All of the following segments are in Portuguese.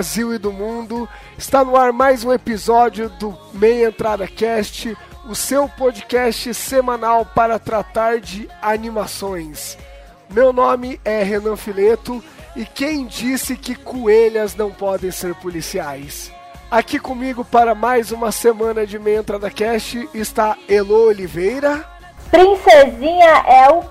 Brasil e do mundo. Está no ar mais um episódio do Meia Entrada Cast, o seu podcast semanal para tratar de animações. Meu nome é Renan Fileto e quem disse que coelhas não podem ser policiais? Aqui comigo para mais uma semana de Meia Entrada Cast está Elo Oliveira. Princesinha é o.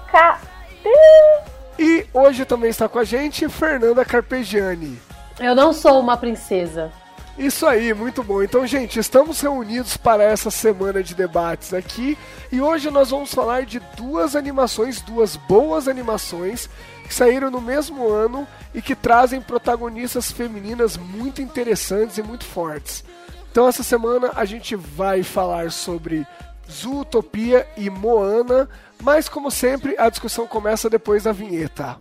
E hoje também está com a gente Fernanda Carpegiani. Eu não sou uma princesa. Isso aí, muito bom. Então, gente, estamos reunidos para essa semana de debates aqui e hoje nós vamos falar de duas animações, duas boas animações que saíram no mesmo ano e que trazem protagonistas femininas muito interessantes e muito fortes. Então, essa semana a gente vai falar sobre Zootopia e Moana, mas, como sempre, a discussão começa depois da vinheta.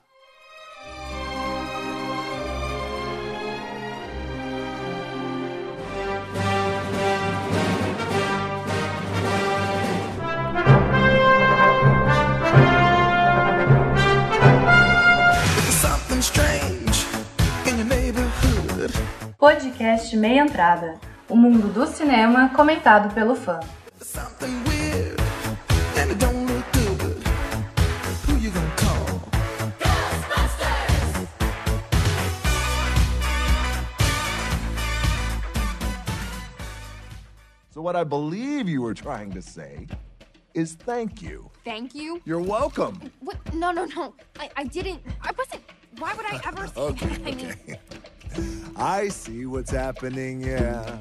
Podcast Meia Entrada. O mundo do cinema comentado pelo fã. So, what I believe you were trying to say is thank you. Thank you? You're welcome. What? No, no, no. I, I didn't. I wasn't. Why would I ever say Okay, that? I mean, okay. I see what's happening, yeah.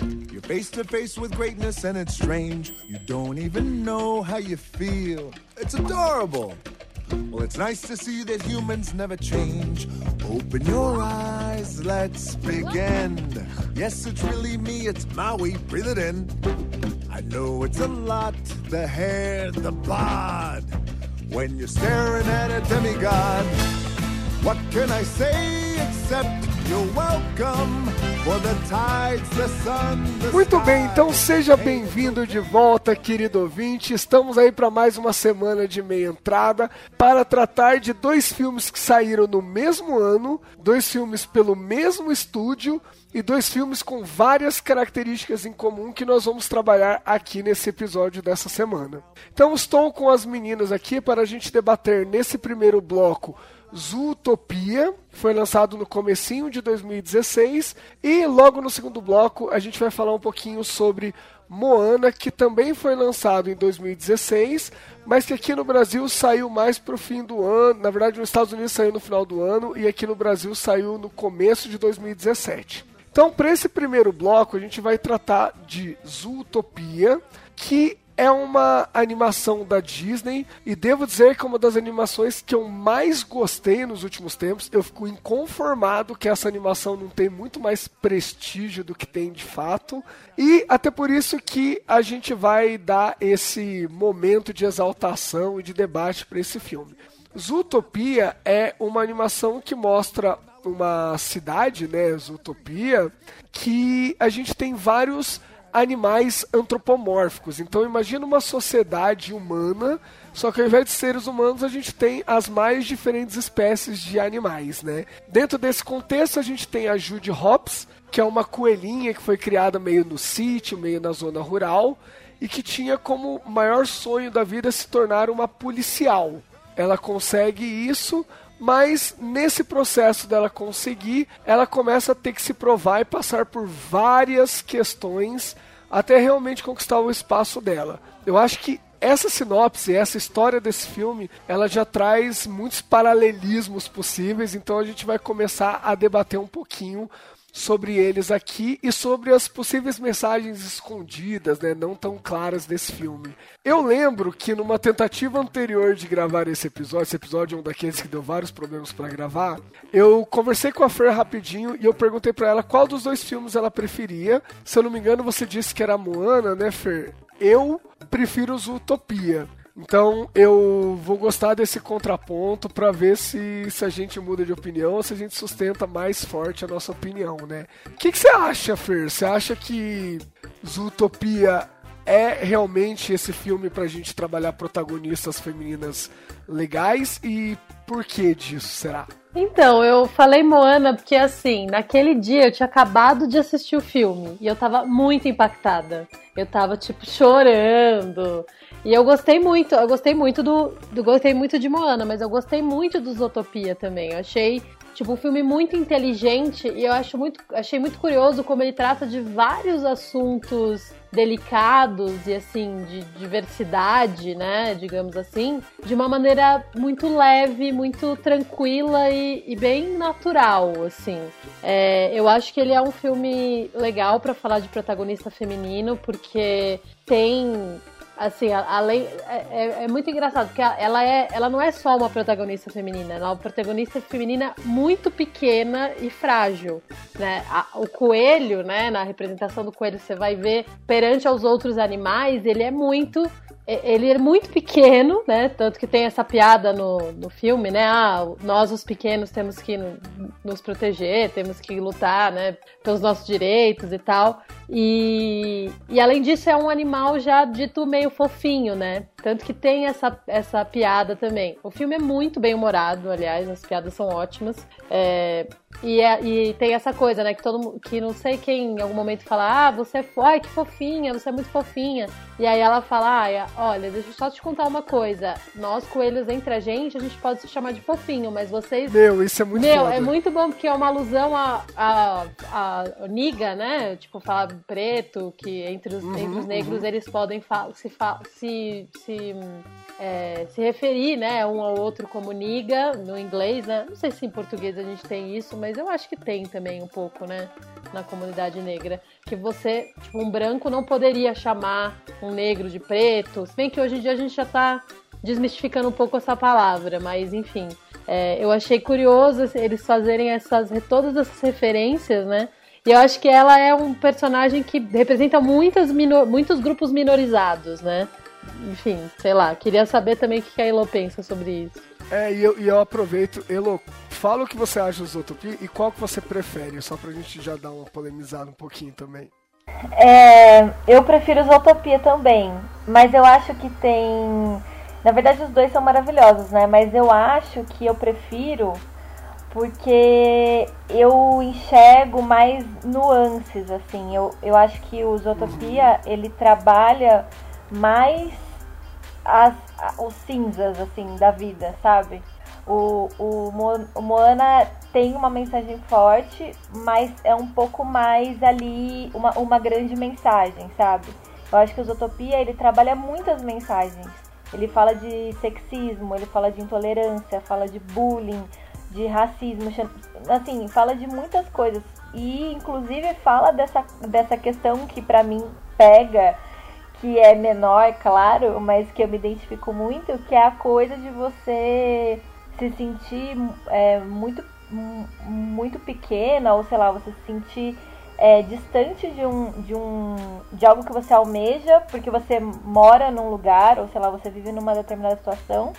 You're face to face with greatness and it's strange. You don't even know how you feel. It's adorable. Well, it's nice to see that humans never change. Open your eyes, let's begin. Yes, it's really me, it's Maui, breathe it in. I know it's a lot the hair, the bod. When you're staring at a demigod, what can I say Muito bem, então seja bem-vindo de volta, querido ouvinte. Estamos aí para mais uma semana de meia entrada para tratar de dois filmes que saíram no mesmo ano, dois filmes pelo mesmo estúdio e dois filmes com várias características em comum que nós vamos trabalhar aqui nesse episódio dessa semana. Então estou com as meninas aqui para a gente debater nesse primeiro bloco Zootopia, foi lançado no comecinho de 2016, e logo no segundo bloco a gente vai falar um pouquinho sobre Moana, que também foi lançado em 2016, mas que aqui no Brasil saiu mais pro fim do ano, na verdade nos Estados Unidos saiu no final do ano e aqui no Brasil saiu no começo de 2017. Então, para esse primeiro bloco, a gente vai tratar de Zootopia, que é uma animação da Disney e devo dizer que é uma das animações que eu mais gostei nos últimos tempos. Eu fico inconformado que essa animação não tem muito mais prestígio do que tem de fato. E até por isso que a gente vai dar esse momento de exaltação e de debate para esse filme. Zootopia é uma animação que mostra uma cidade, né, Zootopia, que a gente tem vários animais antropomórficos. Então imagina uma sociedade humana, só que ao invés de seres humanos a gente tem as mais diferentes espécies de animais, né? Dentro desse contexto a gente tem a Judy Hopps, que é uma coelhinha que foi criada meio no sítio, meio na zona rural e que tinha como maior sonho da vida se tornar uma policial. Ela consegue isso, mas nesse processo dela conseguir, ela começa a ter que se provar e passar por várias questões até realmente conquistar o espaço dela. Eu acho que essa sinopse, essa história desse filme, ela já traz muitos paralelismos possíveis, então a gente vai começar a debater um pouquinho sobre eles aqui e sobre as possíveis mensagens escondidas, né, não tão claras desse filme. Eu lembro que numa tentativa anterior de gravar esse episódio, esse episódio é um daqueles que deu vários problemas para gravar, eu conversei com a Fer rapidinho e eu perguntei para ela qual dos dois filmes ela preferia. Se eu não me engano, você disse que era Moana, né, Fer? Eu prefiro os Utopia. Então eu vou gostar desse contraponto para ver se, se a gente muda de opinião ou se a gente sustenta mais forte a nossa opinião, né? O que, que você acha, Fer? Você acha que Zootopia é realmente esse filme pra gente trabalhar protagonistas femininas legais e por que disso, será? Então, eu falei Moana porque, assim, naquele dia eu tinha acabado de assistir o filme e eu tava muito impactada. Eu tava, tipo, chorando. E eu gostei muito, eu gostei muito do, do. Gostei muito de Moana, mas eu gostei muito do Zootopia também. Eu achei tipo um filme muito inteligente e eu acho muito, achei muito curioso como ele trata de vários assuntos delicados e assim de diversidade, né, digamos assim, de uma maneira muito leve, muito tranquila e, e bem natural, assim. É, eu acho que ele é um filme legal para falar de protagonista feminino porque tem assim, além é, é, é, muito engraçado porque ela é, ela não é só uma protagonista feminina, ela é uma protagonista feminina muito pequena e frágil, né? A, o coelho, né? Na representação do coelho você vai ver perante aos outros animais, ele é muito ele é muito pequeno, né? Tanto que tem essa piada no, no filme, né? Ah, nós os pequenos temos que nos proteger, temos que lutar, né? Pelos nossos direitos e tal. E, e além disso, é um animal já dito meio fofinho, né? Tanto que tem essa, essa piada também. O filme é muito bem humorado, aliás, as piadas são ótimas. É, e, é, e tem essa coisa, né? Que todo que não sei quem em algum momento fala, ah, você é ai, que fofinha, você é muito fofinha. E aí ela fala, ah, olha, deixa eu só te contar uma coisa. Nós, coelhos, entre a gente, a gente pode se chamar de fofinho, mas vocês. Meu, isso é muito Meu, foda. é muito bom porque é uma alusão a, a, a, a niga, né? Tipo, falar preto, que entre os, uhum, entre os negros uhum. eles podem se, se, se se, é, se referir, né, um ao outro como niga no inglês, né? Não sei se em português a gente tem isso, mas eu acho que tem também um pouco, né, na comunidade negra, que você, tipo, um branco não poderia chamar um negro de preto, se bem que hoje em dia a gente já tá desmistificando um pouco essa palavra, mas enfim. É, eu achei curioso eles fazerem essas todas essas referências, né? E eu acho que ela é um personagem que representa muitas muitos grupos minorizados, né? Enfim, sei lá, queria saber também o que a Elo pensa sobre isso. É, e eu, e eu aproveito, Elo, fala o que você acha dos Utopia e qual que você prefere, só pra gente já dar uma polemizada um pouquinho também. É, eu prefiro os Utopia também, mas eu acho que tem. Na verdade, os dois são maravilhosos, né? Mas eu acho que eu prefiro porque eu enxergo mais nuances, assim. Eu, eu acho que o Zootopia, ele trabalha mais as, os cinzas, assim, da vida, sabe? O, o, o Moana tem uma mensagem forte, mas é um pouco mais ali, uma, uma grande mensagem, sabe? Eu acho que o Zootopia, ele trabalha muitas mensagens. Ele fala de sexismo, ele fala de intolerância, fala de bullying, de racismo, assim, fala de muitas coisas. E inclusive fala dessa, dessa questão que para mim pega que é menor, claro, mas que eu me identifico muito, que é a coisa de você se sentir é, muito, muito pequena, ou sei lá, você se sentir é, distante de um, de um de algo que você almeja, porque você mora num lugar, ou sei lá, você vive numa determinada situação,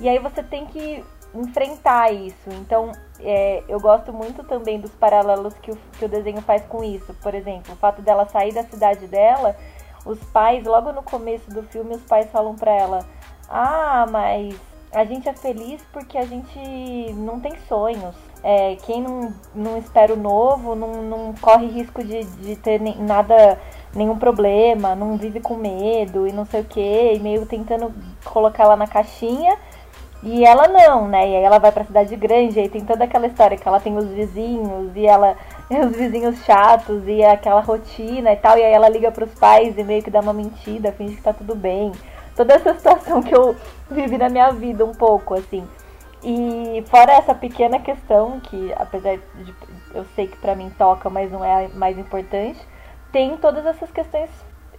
e aí você tem que enfrentar isso. Então, é, eu gosto muito também dos paralelos que o, que o desenho faz com isso. Por exemplo, o fato dela sair da cidade dela os pais, logo no começo do filme, os pais falam pra ela: Ah, mas a gente é feliz porque a gente não tem sonhos. É, quem não, não espera o novo não, não corre risco de, de ter nem, nada, nenhum problema, não vive com medo e não sei o que, e meio tentando colocar ela na caixinha. E ela não, né? E aí ela vai pra cidade grande, aí tem toda aquela história que ela tem os vizinhos e ela os vizinhos chatos e aquela rotina e tal, e aí ela liga pros pais e meio que dá uma mentira, finge que tá tudo bem. Toda essa situação que eu vivi na minha vida um pouco, assim. E fora essa pequena questão, que apesar de eu sei que para mim toca, mas não é a mais importante, tem todas essas questões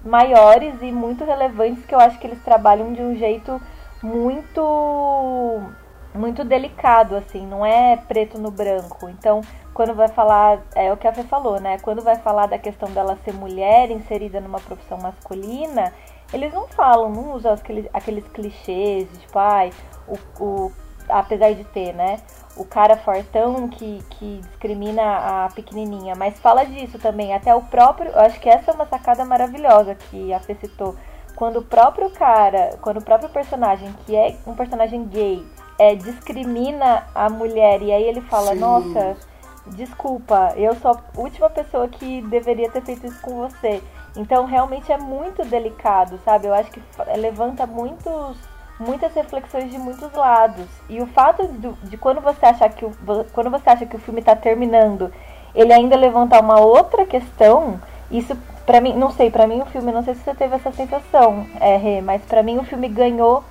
maiores e muito relevantes que eu acho que eles trabalham de um jeito muito muito delicado assim, não é preto no branco. Então, quando vai falar, é o que a Fê falou, né? Quando vai falar da questão dela ser mulher inserida numa profissão masculina, eles não falam, não usam aqueles, aqueles clichês, tipo, ai, o, o apesar de ter, né? O cara fortão que, que discrimina a pequenininha, mas fala disso também. Até o próprio, eu acho que essa é uma sacada maravilhosa que a Fê citou. Quando o próprio cara, quando o próprio personagem, que é um personagem gay, é, discrimina a mulher e aí ele fala, Sim. nossa, desculpa, eu sou a última pessoa que deveria ter feito isso com você. Então realmente é muito delicado, sabe? Eu acho que levanta muitos muitas reflexões de muitos lados. E o fato de, de quando você acha que o, quando você acha que o filme está terminando, ele ainda levantar uma outra questão, isso para mim, não sei, para mim o filme, não sei se você teve essa sensação, é, Rê, mas para mim o filme ganhou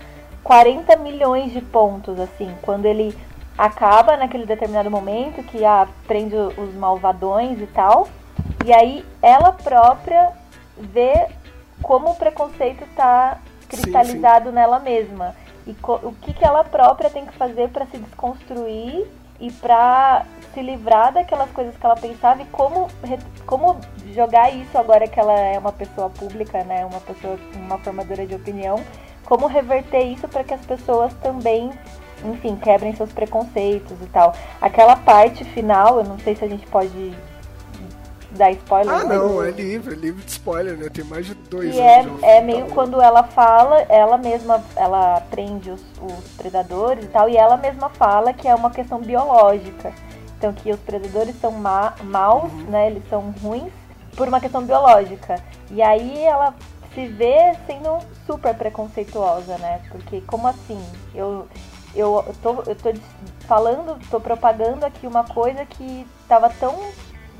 40 milhões de pontos assim, quando ele acaba naquele determinado momento que ah, prende os malvadões e tal. E aí ela própria vê como o preconceito está cristalizado sim, sim. nela mesma. E o que, que ela própria tem que fazer para se desconstruir e para se livrar daquelas coisas que ela pensava e como, como jogar isso agora que ela é uma pessoa pública, né, uma pessoa, uma formadora de opinião, como reverter isso para que as pessoas também, enfim, quebrem seus preconceitos e tal. Aquela parte final, eu não sei se a gente pode dar spoiler. Ah, não, é livre, é livre de spoiler, né? Tem mais de dois e anos. É, é meio tá quando ela fala, ela mesma, ela prende os, os predadores e tal, e ela mesma fala que é uma questão biológica. Então que os predadores são ma maus, uhum. né? Eles são ruins por uma questão biológica. E aí ela se vê sendo super preconceituosa, né? Porque como assim? Eu eu tô, eu tô falando, tô propagando aqui uma coisa que tava tão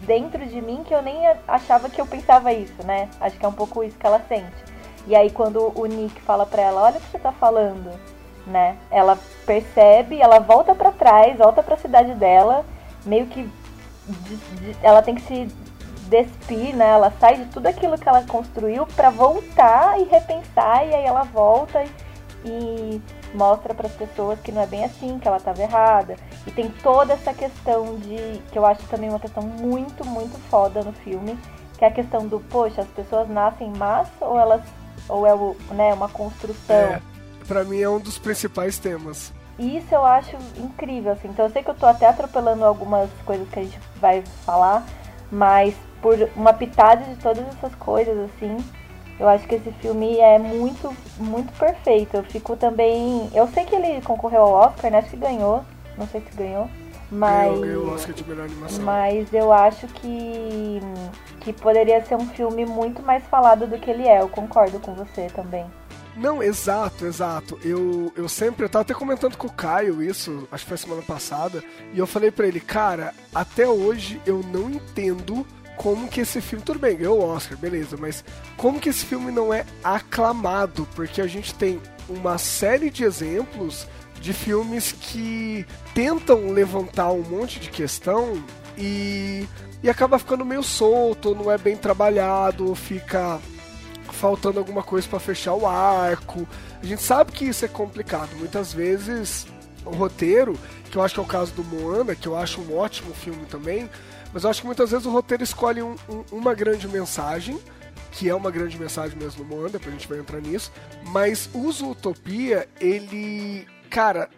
dentro de mim que eu nem achava que eu pensava isso, né? Acho que é um pouco isso que ela sente. E aí quando o Nick fala pra ela, olha o que você tá falando, né? Ela percebe, ela volta para trás, volta para a cidade dela, meio que ela tem que se despir, né? Ela sai de tudo aquilo que ela construiu para voltar e repensar e aí ela volta e, mostra para as pessoas que não é bem assim, que ela estava errada. E tem toda essa questão de. que eu acho também uma questão muito, muito foda no filme, que é a questão do, poxa, as pessoas nascem más ou elas. ou é o, né, uma construção. É, pra mim é um dos principais temas. Isso eu acho incrível, assim. Então eu sei que eu tô até atropelando algumas coisas que a gente vai falar, mas por uma pitada de todas essas coisas, assim, eu acho que esse filme é muito, muito perfeito. Eu fico também. Eu sei que ele concorreu ao Oscar, né? Acho que ganhou. Não sei se ganhou. Mas. Ganhou, ganhou o Oscar de melhor animação. Mas eu acho que. que poderia ser um filme muito mais falado do que ele é. Eu concordo com você também. Não, exato, exato. Eu, eu sempre, eu tava até comentando com o Caio isso, acho que foi semana passada, e eu falei para ele, cara, até hoje eu não entendo como que esse filme, tudo bem, ganhou o Oscar, beleza, mas como que esse filme não é aclamado? Porque a gente tem uma série de exemplos de filmes que tentam levantar um monte de questão e, e acaba ficando meio solto, não é bem trabalhado, fica faltando alguma coisa para fechar o arco. A gente sabe que isso é complicado. Muitas vezes o roteiro, que eu acho que é o caso do Moana, que eu acho um ótimo filme também, mas eu acho que muitas vezes o roteiro escolhe um, um, uma grande mensagem, que é uma grande mensagem mesmo no Moana, depois a gente vai entrar nisso, mas o Utopia, ele, cara,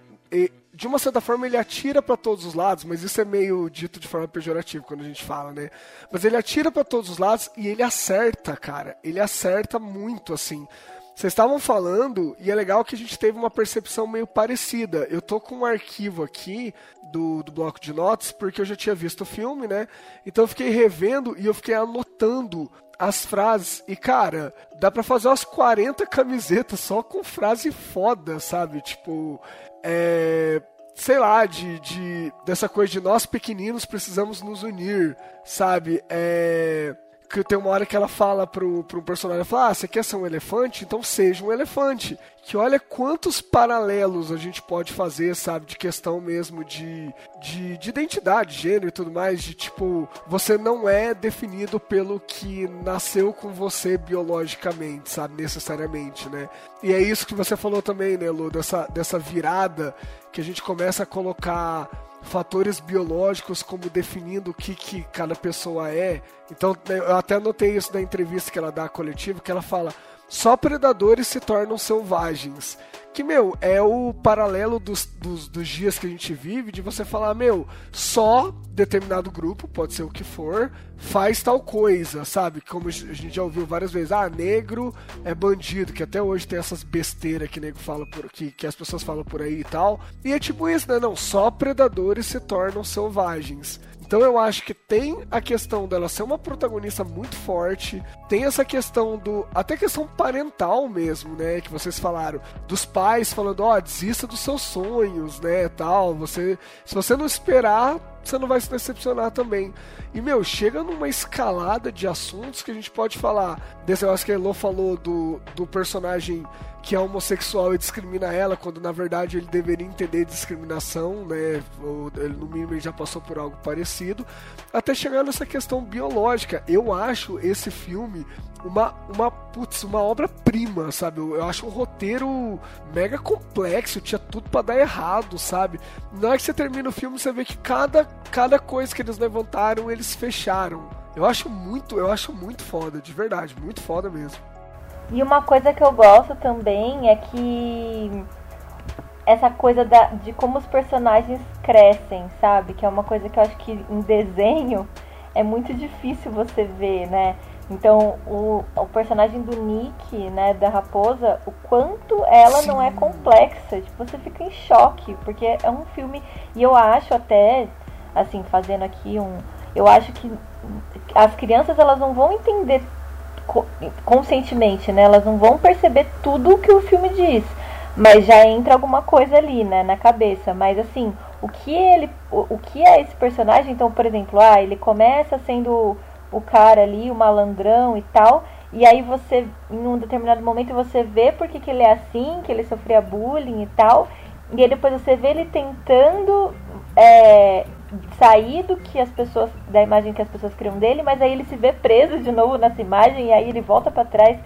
de uma certa forma ele atira para todos os lados, mas isso é meio dito de forma pejorativa quando a gente fala, né? Mas ele atira para todos os lados e ele acerta, cara. Ele acerta muito assim. vocês estavam falando, e é legal que a gente teve uma percepção meio parecida. Eu tô com um arquivo aqui do, do bloco de notas, porque eu já tinha visto o filme, né? Então eu fiquei revendo e eu fiquei anotando as frases. E, cara, dá pra fazer umas 40 camisetas só com frase foda, sabe? Tipo, é. Sei lá, de, de. dessa coisa de nós pequeninos precisamos nos unir, sabe? É que tem uma hora que ela fala pro, pro personagem, ela fala, ah, você quer ser um elefante? Então seja um elefante. Que olha quantos paralelos a gente pode fazer, sabe, de questão mesmo de, de, de identidade, gênero e tudo mais, de tipo, você não é definido pelo que nasceu com você biologicamente, sabe, necessariamente, né? E é isso que você falou também, né, Lu, dessa, dessa virada que a gente começa a colocar fatores biológicos como definindo o que, que cada pessoa é. Então, eu até notei isso na entrevista que ela dá à coletiva, que ela fala: só predadores se tornam selvagens. Que, meu, é o paralelo dos, dos, dos, dias que a gente vive, de você falar, meu, só determinado grupo, pode ser o que for, faz tal coisa, sabe? Como a gente já ouviu várias vezes, ah, negro é bandido, que até hoje tem essas besteiras que nego fala por que, que as pessoas falam por aí e tal. E é tipo isso, né? Não, só predadores se tornam selvagens. Então eu acho que tem a questão dela ser uma protagonista muito forte, tem essa questão do. até questão parental mesmo, né? Que vocês falaram. Dos pais falando, ó, oh, desista dos seus sonhos, né? Tal. Você. Se você não esperar, você não vai se decepcionar também. E, meu, chega numa escalada de assuntos que a gente pode falar. Desse negócio que a Elo falou do, do personagem que é homossexual e discrimina ela, quando na verdade ele deveria entender discriminação, né? Ou ele, no mínimo ele já passou por algo parecido, até chegar nessa questão biológica. Eu acho esse filme uma, uma, putz, uma obra-prima, sabe? Eu, eu, acho um roteiro mega complexo, tinha tudo para dar errado, sabe? Na hora que você termina o filme, você vê que cada, cada coisa que eles levantaram, eles fecharam. Eu acho muito, eu acho muito foda, de verdade, muito foda mesmo. E uma coisa que eu gosto também é que essa coisa da, de como os personagens crescem, sabe? Que é uma coisa que eu acho que em desenho é muito difícil você ver, né? Então, o, o personagem do Nick, né, da raposa, o quanto ela Sim. não é complexa. Tipo, você fica em choque, porque é um filme. E eu acho até, assim, fazendo aqui um. Eu acho que as crianças elas não vão entender conscientemente, né? Elas não vão perceber tudo o que o filme diz, mas já entra alguma coisa ali, né, na cabeça. Mas assim, o que ele, o, o que é esse personagem? Então, por exemplo, ah, ele começa sendo o cara ali, o malandrão e tal, e aí você, em um determinado momento, você vê porque que ele é assim, que ele sofria bullying e tal, e aí depois você vê ele tentando é, sair do que as pessoas, da imagem que as pessoas criam dele, mas aí ele se vê preso de novo nessa imagem e aí ele volta para trás.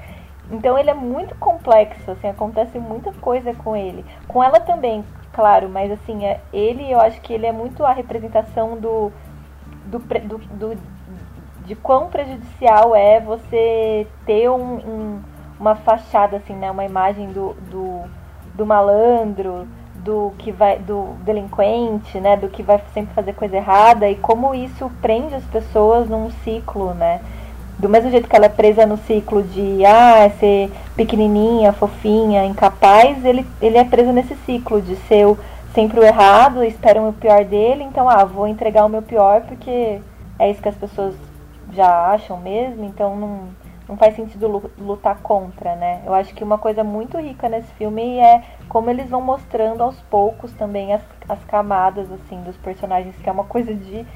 Então ele é muito complexo, assim, acontece muita coisa com ele. Com ela também, claro, mas assim, é, ele eu acho que ele é muito a representação do, do, do, do de quão prejudicial é você ter um, um, uma fachada, assim, né? Uma imagem do, do, do malandro, do que vai do delinquente, né, do que vai sempre fazer coisa errada e como isso prende as pessoas num ciclo, né? Do mesmo jeito que ela é presa no ciclo de ah, ser pequenininha, fofinha, incapaz, ele, ele é preso nesse ciclo de ser o, sempre o errado, esperam o pior dele, então ah, vou entregar o meu pior porque é isso que as pessoas já acham mesmo, então não não faz sentido lutar contra, né? Eu acho que uma coisa muito rica nesse filme é como eles vão mostrando aos poucos também as, as camadas, assim, dos personagens, que é uma coisa de,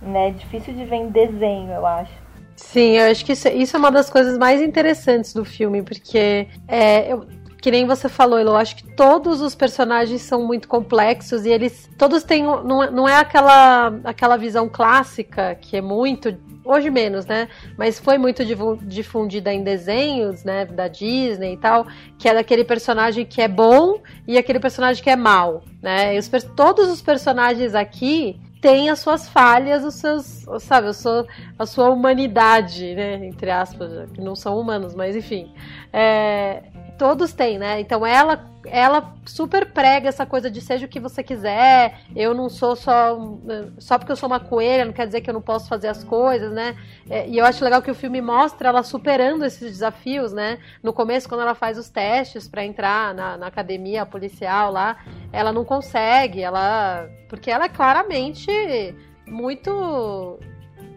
né, difícil de ver em desenho, eu acho. Sim, eu acho que isso, isso é uma das coisas mais interessantes do filme, porque é, eu, que nem você falou, eu acho que todos os personagens são muito complexos e eles todos têm não, não é aquela aquela visão clássica que é muito hoje menos, né? Mas foi muito difundida em desenhos, né, da Disney e tal, que é daquele personagem que é bom e aquele personagem que é mal, né? Os, todos os personagens aqui têm as suas falhas, os seus, sabe, a sua, a sua humanidade, né, entre aspas, que não são humanos, mas enfim, é, todos têm, né? Então ela ela super prega essa coisa de seja o que você quiser. Eu não sou só só porque eu sou uma coelha, não quer dizer que eu não posso fazer as coisas, né? É, e eu acho legal que o filme mostra ela superando esses desafios, né? No começo, quando ela faz os testes para entrar na, na academia policial lá, ela não consegue, ela porque ela é claramente muito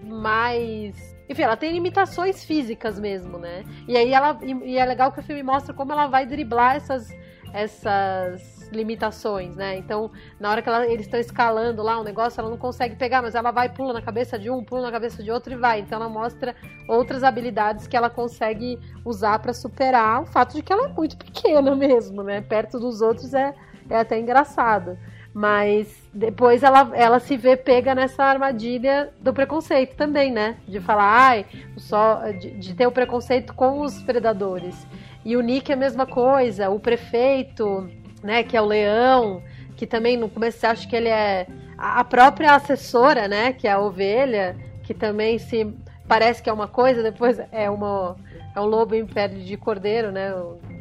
mais enfim, ela tem limitações físicas mesmo, né? E aí ela. E é legal que o filme mostra como ela vai driblar essas, essas limitações, né? Então, na hora que ela, eles estão escalando lá um negócio, ela não consegue pegar, mas ela vai, pula na cabeça de um, pula na cabeça de outro e vai. Então ela mostra outras habilidades que ela consegue usar para superar o fato de que ela é muito pequena mesmo, né? Perto dos outros é, é até engraçado. Mas depois ela, ela se vê pega nessa armadilha do preconceito também, né? De falar, ai, só de, de, ter o preconceito com os predadores. E o Nick é a mesma coisa, o prefeito, né, que é o leão, que também no começo você acha que ele é a própria assessora, né, que é a ovelha, que também se parece que é uma coisa, depois é uma é um lobo em pele de cordeiro, né?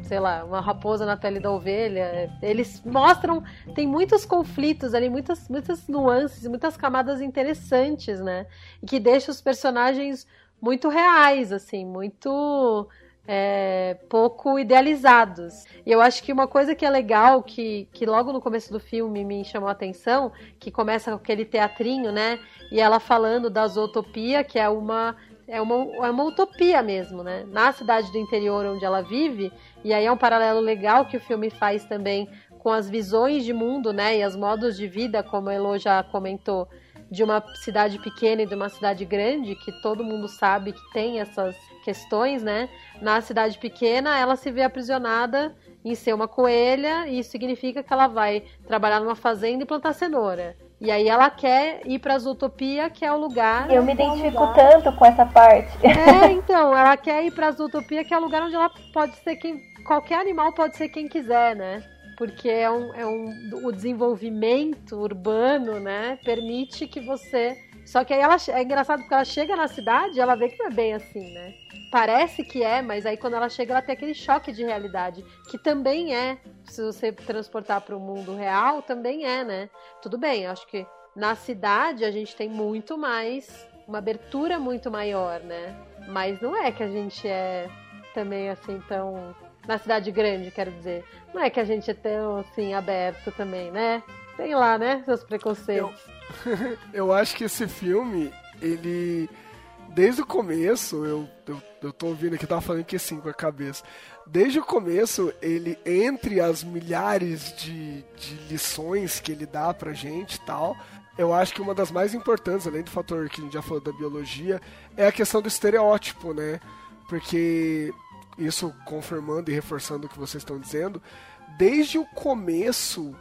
Sei lá, uma raposa na pele da ovelha. Eles mostram, tem muitos conflitos ali, muitas, muitas nuances, muitas camadas interessantes, né? E que deixa os personagens muito reais, assim, muito é, pouco idealizados. E eu acho que uma coisa que é legal, que, que logo no começo do filme me chamou a atenção, que começa com aquele teatrinho, né? E ela falando da zootopia, que é uma é uma, é uma utopia mesmo, né? Na cidade do interior onde ela vive, e aí é um paralelo legal que o filme faz também com as visões de mundo, né? E os modos de vida, como a Elo já comentou, de uma cidade pequena e de uma cidade grande, que todo mundo sabe que tem essas questões, né? Na cidade pequena, ela se vê aprisionada em ser uma coelha, e isso significa que ela vai trabalhar numa fazenda e plantar cenoura. E aí ela quer ir pra Zootopia, que é o lugar. Eu me identifico tanto com essa parte. É, então, ela quer ir pra Zootopia, que é o lugar onde ela pode ser quem. Qualquer animal pode ser quem quiser, né? Porque é um, é um, o desenvolvimento urbano, né? Permite que você. Só que aí ela é engraçado porque ela chega na cidade ela vê que não é bem assim, né? Parece que é, mas aí quando ela chega ela tem aquele choque de realidade, que também é se você transportar para o mundo real, também é, né? Tudo bem, acho que na cidade a gente tem muito mais, uma abertura muito maior, né? Mas não é que a gente é também assim tão. Na cidade grande, quero dizer. Não é que a gente é tão assim aberto também, né? Tem lá, né? Seus preconceitos. Eu, eu acho que esse filme, ele. Desde o começo, eu, eu, eu tô ouvindo aqui, tava falando que sim com a cabeça desde o começo, ele, entre as milhares de, de lições que ele dá pra gente e tal, eu acho que uma das mais importantes, além do fator que a gente já falou da biologia, é a questão do estereótipo, né? Porque isso confirmando e reforçando o que vocês estão dizendo, desde o começo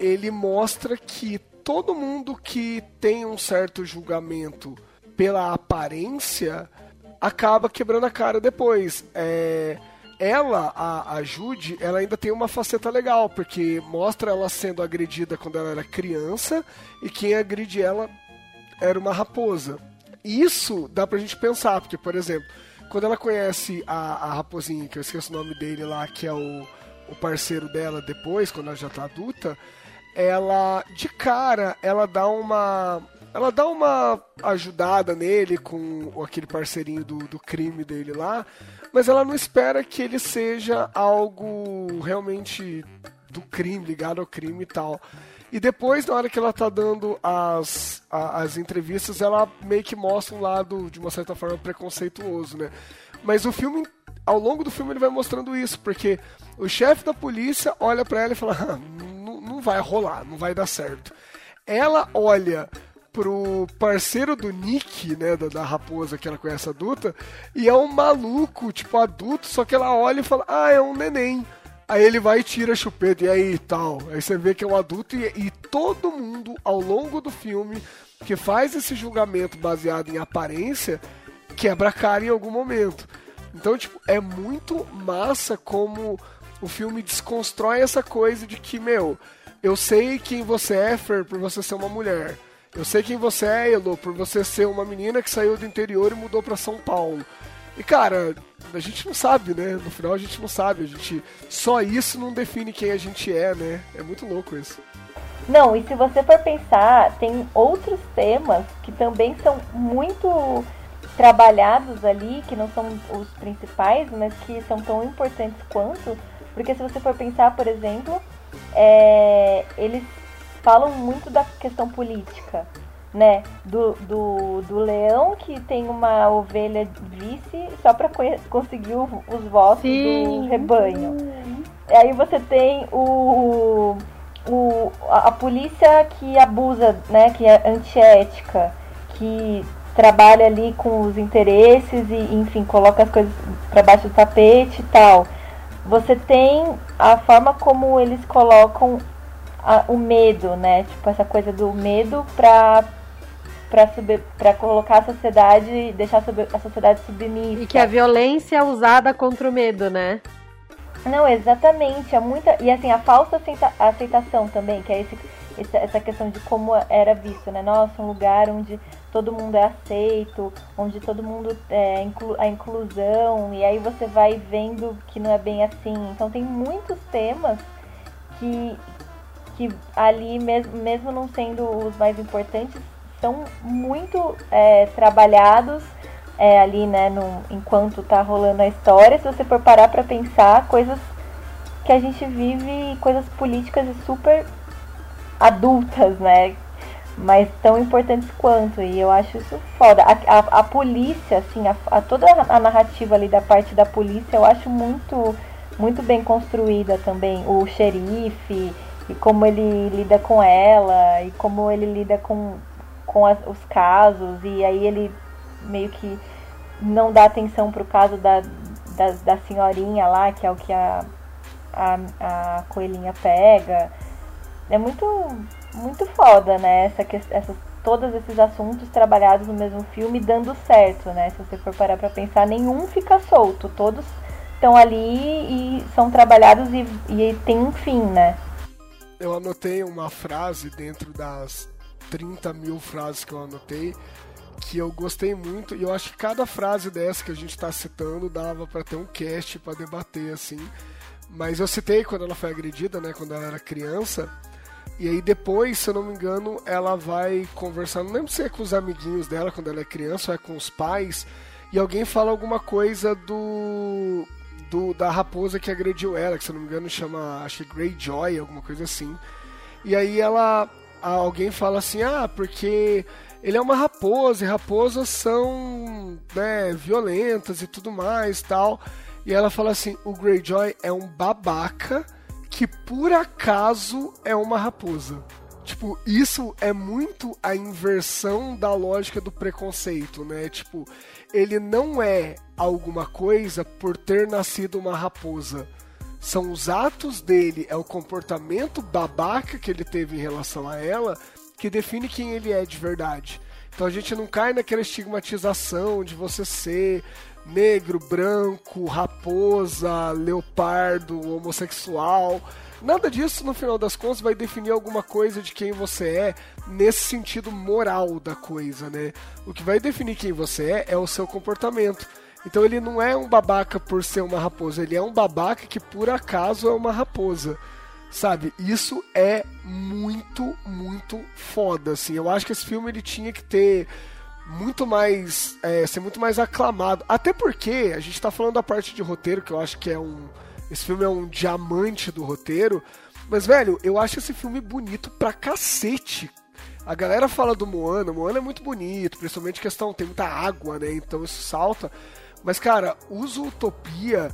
ele mostra que todo mundo que tem um certo julgamento pela aparência acaba quebrando a cara depois. É, ela, a, a Jude, ela ainda tem uma faceta legal, porque mostra ela sendo agredida quando ela era criança e quem agride ela era uma raposa. Isso dá pra gente pensar, porque, por exemplo, quando ela conhece a, a raposinha, que eu esqueço o nome dele lá, que é o, o parceiro dela depois, quando ela já tá adulta, ela, de cara, ela dá uma. Ela dá uma ajudada nele com aquele parceirinho do, do crime dele lá, mas ela não espera que ele seja algo realmente do crime, ligado ao crime e tal. E depois, na hora que ela tá dando as, a, as entrevistas, ela meio que mostra um lado, de uma certa forma, preconceituoso, né? Mas o filme, ao longo do filme, ele vai mostrando isso, porque o chefe da polícia olha para ela e fala: ah, não, vai rolar, não vai dar certo. Ela olha pro parceiro do Nick, né, da, da, raposa que ela conhece adulta, e é um maluco, tipo, adulto, só que ela olha e fala, ah, é um neném. Aí ele vai e tira chupeta, e aí tal. Aí você vê que é um adulto, e, e todo mundo, ao longo do filme, que faz esse julgamento baseado em aparência, quebra a cara em algum momento. Então, tipo, é muito massa como o filme desconstrói essa coisa de que, meu, eu sei quem você é, Fer, por você ser uma mulher. Eu sei quem você é, Elo, por você ser uma menina que saiu do interior e mudou para São Paulo. E cara, a gente não sabe, né? No final a gente não sabe. A gente só isso não define quem a gente é, né? É muito louco isso. Não, e se você for pensar, tem outros temas que também são muito trabalhados ali, que não são os principais, mas que são tão importantes quanto. Porque se você for pensar, por exemplo, é, eles falam muito da questão política, né? Do, do, do leão que tem uma ovelha vice só para conseguir os votos Sim. do rebanho. E aí você tem o, o, a, a polícia que abusa, né? Que é antiética, que trabalha ali com os interesses e, enfim, coloca as coisas para baixo do tapete e tal. Você tem a forma como eles colocam a, o medo, né? Tipo, essa coisa do medo pra, pra, subir, pra colocar a sociedade, deixar a sociedade submissa. E que a violência é usada contra o medo, né? Não, exatamente. É muita. E assim, a falsa aceita, aceitação também, que é esse, essa questão de como era visto, né? Nossa, um lugar onde todo mundo é aceito, onde todo mundo é inclu a inclusão, e aí você vai vendo que não é bem assim. Então tem muitos temas que, que ali, mesmo, mesmo não sendo os mais importantes, são muito é, trabalhados é, ali, né, no, enquanto tá rolando a história. Se você for parar para pensar, coisas que a gente vive, coisas políticas e super adultas, né? Mas tão importantes quanto. E eu acho isso foda. A, a, a polícia, assim, a, a, toda a narrativa ali da parte da polícia, eu acho muito, muito bem construída também. O xerife, e como ele lida com ela, e como ele lida com, com as, os casos, e aí ele meio que não dá atenção pro caso da, da, da senhorinha lá, que é o que a, a, a coelhinha pega. É muito muito foda, né? Essa, essa, todos esses assuntos trabalhados no mesmo filme dando certo, né? Se você for parar pra pensar, nenhum fica solto. Todos estão ali e são trabalhados e, e tem um fim, né? Eu anotei uma frase dentro das 30 mil frases que eu anotei que eu gostei muito e eu acho que cada frase dessa que a gente está citando dava para ter um cast para debater assim. Mas eu citei quando ela foi agredida, né, quando ela era criança, e aí depois, se eu não me engano, ela vai conversar, não lembro se é com os amiguinhos dela quando ela é criança ou é com os pais, e alguém fala alguma coisa do, do da raposa que agrediu ela, que se eu não me engano chama, acho que Greyjoy, alguma coisa assim. E aí ela alguém fala assim: "Ah, porque ele é uma raposa e raposas são, né, violentas e tudo mais, tal". E ela fala assim: "O Greyjoy é um babaca" que por acaso é uma raposa. Tipo, isso é muito a inversão da lógica do preconceito, né? Tipo, ele não é alguma coisa por ter nascido uma raposa. São os atos dele, é o comportamento babaca que ele teve em relação a ela que define quem ele é de verdade. Então a gente não cai naquela estigmatização de você ser negro, branco, raposa, leopardo, homossexual. Nada disso, no final das contas, vai definir alguma coisa de quem você é nesse sentido moral da coisa, né? O que vai definir quem você é é o seu comportamento. Então ele não é um babaca por ser uma raposa, ele é um babaca que por acaso é uma raposa. Sabe? Isso é muito, muito foda, assim. Eu acho que esse filme ele tinha que ter muito mais. É, ser muito mais aclamado. Até porque a gente tá falando da parte de roteiro, que eu acho que é um. Esse filme é um diamante do roteiro. Mas, velho, eu acho esse filme bonito pra cacete. A galera fala do Moana, Moana é muito bonito, principalmente questão, tem muita água, né? Então isso salta. Mas, cara, uso Utopia,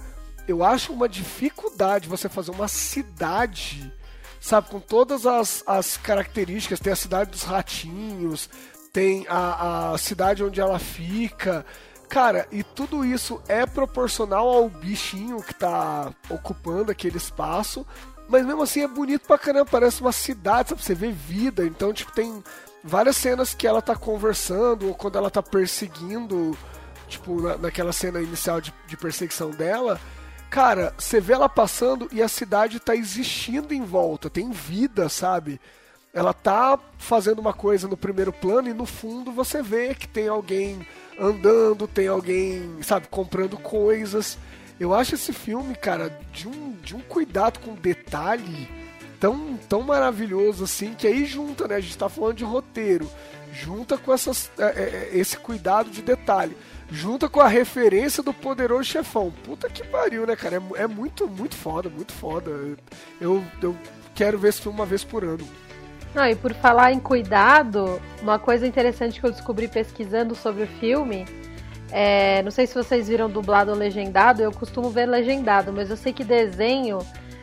eu acho uma dificuldade você fazer uma cidade, sabe, com todas as, as características. Tem a cidade dos ratinhos, tem a, a cidade onde ela fica. Cara, e tudo isso é proporcional ao bichinho que tá ocupando aquele espaço. Mas mesmo assim é bonito pra caramba, parece uma cidade, sabe? Você vê vida. Então, tipo, tem várias cenas que ela tá conversando, ou quando ela tá perseguindo, tipo, na, naquela cena inicial de, de perseguição dela. Cara, você vê ela passando e a cidade tá existindo em volta, tem vida, sabe? Ela tá fazendo uma coisa no primeiro plano e no fundo você vê que tem alguém andando, tem alguém, sabe, comprando coisas. Eu acho esse filme, cara, de um, de um cuidado com detalhe tão, tão maravilhoso assim, que aí junta, né? A gente tá falando de roteiro, junta com essas, é, é, esse cuidado de detalhe, junta com a referência do poderoso chefão. Puta que pariu, né, cara? É, é muito, muito foda, muito foda. Eu, eu quero ver esse filme uma vez por ano. Não, e por falar em cuidado, uma coisa interessante que eu descobri pesquisando sobre o filme. É, não sei se vocês viram dublado ou legendado, eu costumo ver legendado, mas eu sei que desenho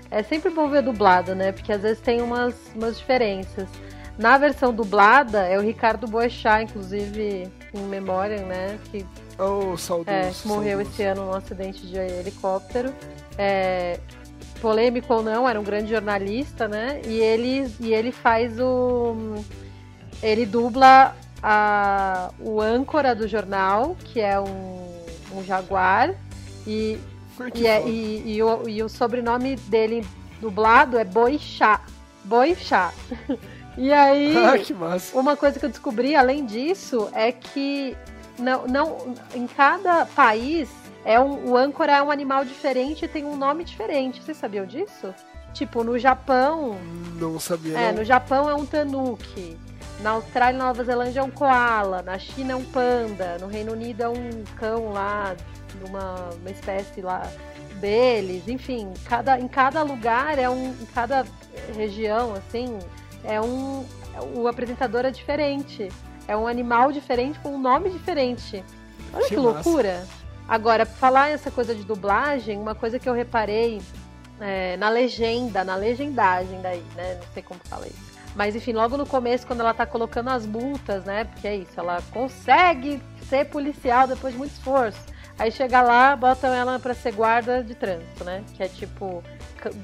é sempre bom ver dublado, né? Porque às vezes tem umas, umas diferenças. Na versão dublada é o Ricardo Boechat, inclusive em memória, né? Que, oh, saudoso, é, morreu saudoso. esse ano num acidente de helicóptero. É, polêmico ou não, era um grande jornalista, né? E ele, e ele faz o. Ele dubla a, o âncora do jornal, que é um, um jaguar, e, e, é, e, e, o, e o sobrenome dele dublado é Boixá. Boixá. e aí, Ah, que massa. uma coisa que eu descobri além disso é que não, não em cada país é um, o âncora é um animal diferente e tem um nome diferente. Vocês sabiam disso? Tipo, no Japão, Não sabia. é, não. no Japão é um tanuki. Na Austrália e Nova Zelândia é um koala. Na China é um panda. No Reino Unido é um cão lá, uma, uma espécie lá deles. Enfim, cada, em cada lugar é um. Em cada região, assim, é um. O apresentador é diferente. É um animal diferente com um nome diferente. Olha que, Que massa. Agora, falar essa coisa de dublagem, uma coisa que eu reparei é, na legenda, na legendagem daí, né? Não sei como fala isso. Mas enfim, logo no começo, quando ela tá colocando as multas, né? Porque é isso, ela consegue ser policial depois de muito esforço. Aí chega lá, botam ela pra ser guarda de trânsito, né? Que é tipo.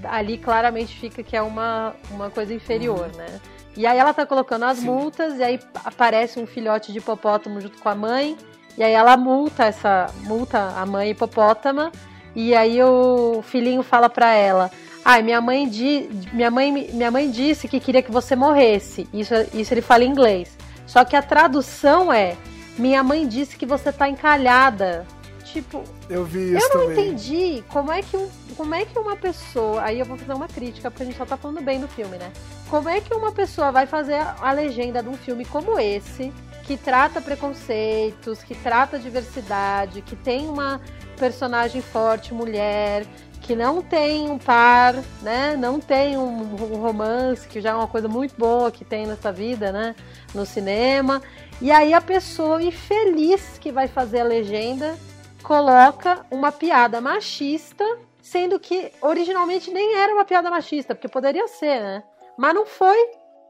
Ali claramente fica que é uma, uma coisa inferior, né? E aí ela tá colocando as Sim. multas, e aí aparece um filhote de hipopótamo junto com a mãe. E aí ela multa essa. multa a mãe hipopótama. E aí o filhinho fala pra ela: Ai, minha mãe, di, minha, mãe, minha mãe disse que queria que você morresse. Isso, isso ele fala em inglês. Só que a tradução é: Minha mãe disse que você tá encalhada. Tipo, Eu vi isso eu não também. entendi como é, que um, como é que uma pessoa. Aí eu vou fazer uma crítica, porque a gente só tá falando bem do filme, né? Como é que uma pessoa vai fazer a legenda de um filme como esse, que trata preconceitos, que trata diversidade, que tem uma personagem forte, mulher, que não tem um par, né? Não tem um, um romance, que já é uma coisa muito boa que tem nessa vida, né? No cinema. E aí a pessoa infeliz que vai fazer a legenda coloca uma piada machista, sendo que originalmente nem era uma piada machista, porque poderia ser, né? Mas não foi.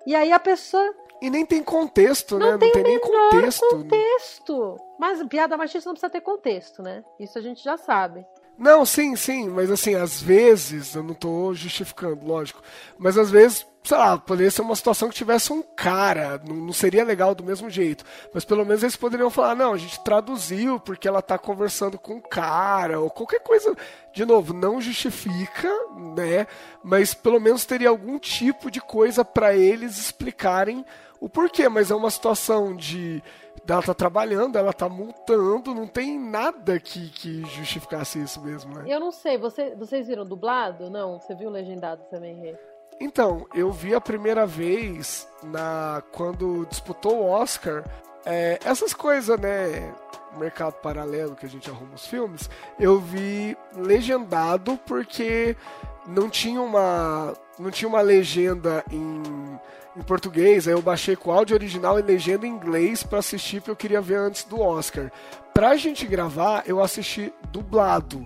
E aí a pessoa E nem tem contexto, não né? tem não tem nem contexto. contexto. Mas piada machista não precisa ter contexto, né? Isso a gente já sabe. Não, sim, sim, mas assim, às vezes, eu não tô justificando, lógico, mas às vezes, sei lá, poderia ser uma situação que tivesse um cara, não, não seria legal do mesmo jeito, mas pelo menos eles poderiam falar, não, a gente traduziu porque ela tá conversando com um cara, ou qualquer coisa, de novo, não justifica, né, mas pelo menos teria algum tipo de coisa pra eles explicarem o porquê, mas é uma situação de ela tá trabalhando, ela tá multando, não tem nada que, que justificasse isso mesmo, né? Eu não sei, você, vocês viram dublado? Não? Você viu legendado também, Rê? Então, eu vi a primeira vez na quando disputou o Oscar. é, essas coisas, né? Mercado paralelo que a gente arruma os filmes. Eu vi legendado porque não tinha uma não tinha uma legenda em, em português. Aí eu baixei com áudio original e legenda em inglês pra assistir porque eu queria ver antes do Oscar. Pra gente gravar, eu assisti dublado.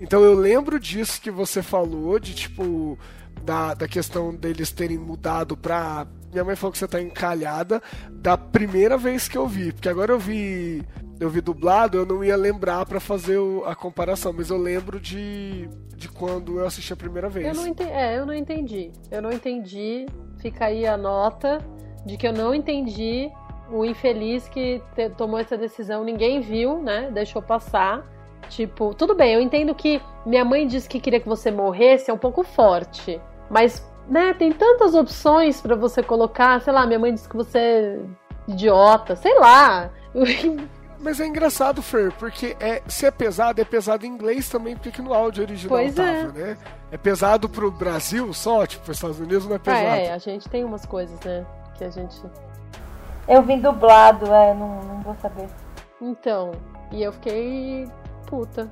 Então eu lembro disso que você falou, de tipo, da, da questão deles terem mudado pra. Minha mãe falou que você tá encalhada da primeira vez que eu vi. Porque agora eu vi. Eu vi dublado, eu não ia lembrar pra fazer o- a comparação, mas eu lembro de, de quando eu assisti a primeira vez. Eu não entendi. É, eu não entendi. Eu não entendi. Fica aí a nota de que eu não entendi o infeliz que te- tomou essa decisão. Ninguém viu, né? Deixou passar. Tipo, tudo bem, eu entendo que minha mãe disse que queria que você morresse, é um pouco forte. Mas né, tem tantas opções para você colocar, sei lá, minha mãe disse que você é idiota, sei lá. Mas é engraçado, Fer, porque é, se é pesado, é pesado em inglês também, porque no áudio original Pois tava, é. né? É pesado pro Brasil só, tipo, pros Estados Unidos não é Ah, pesado. é, a gente tem umas coisas, né, que a gente Eu vim dublado, é, não, não vou saber. Então, e eu fiquei puta.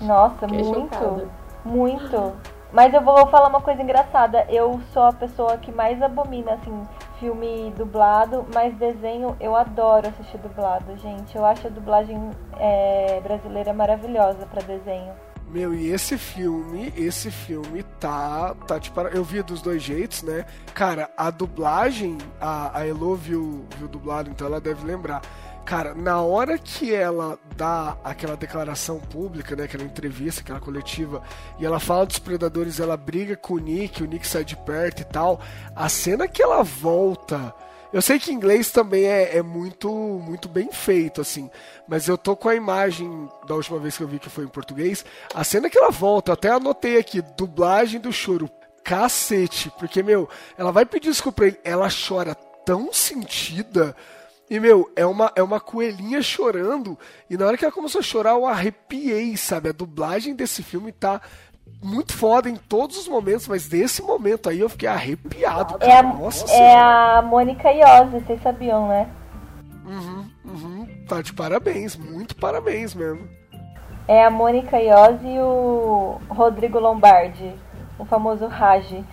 Nossa, Fiquei muito. chocada. Muito. Mas eu vou falar uma coisa engraçada. Eu sou a pessoa que mais abomina, assim, filme dublado, mas desenho eu adoro assistir dublado, gente. Eu acho a dublagem é, brasileira maravilhosa pra desenho. Meu, e esse filme, esse filme tá, tá tipo, eu vi dos dois jeitos, né? Cara, a dublagem, a, a Elo viu, viu dublado, então ela deve lembrar. Cara, na hora que ela dá aquela declaração pública, né, aquela entrevista, aquela coletiva, e ela fala dos predadores, ela briga com o Nick, o Nick sai de perto e tal, a cena que ela volta, eu sei que inglês também é, é muito muito bem feito, assim. Mas eu tô com a imagem da última vez que eu vi que foi em português. A cena que ela volta, eu até anotei aqui, dublagem do choro. Cacete. Porque, meu, ela vai pedir desculpa pra ele. Ela chora tão sentida. E, meu, é uma, é uma coelhinha chorando. E na hora que ela começou a chorar, eu arrepiei, sabe? A dublagem desse filme tá muito foda em todos os momentos, mas desse momento aí eu fiquei arrepiado. É Cara. a, Nossa é Senhora. a Mônica Iose, vocês sabiam, né? Uhum, uhum. Tá de parabéns, muito parabéns mesmo. É a Mônica Iose e o Rodrigo Lombardi, o famoso Raj.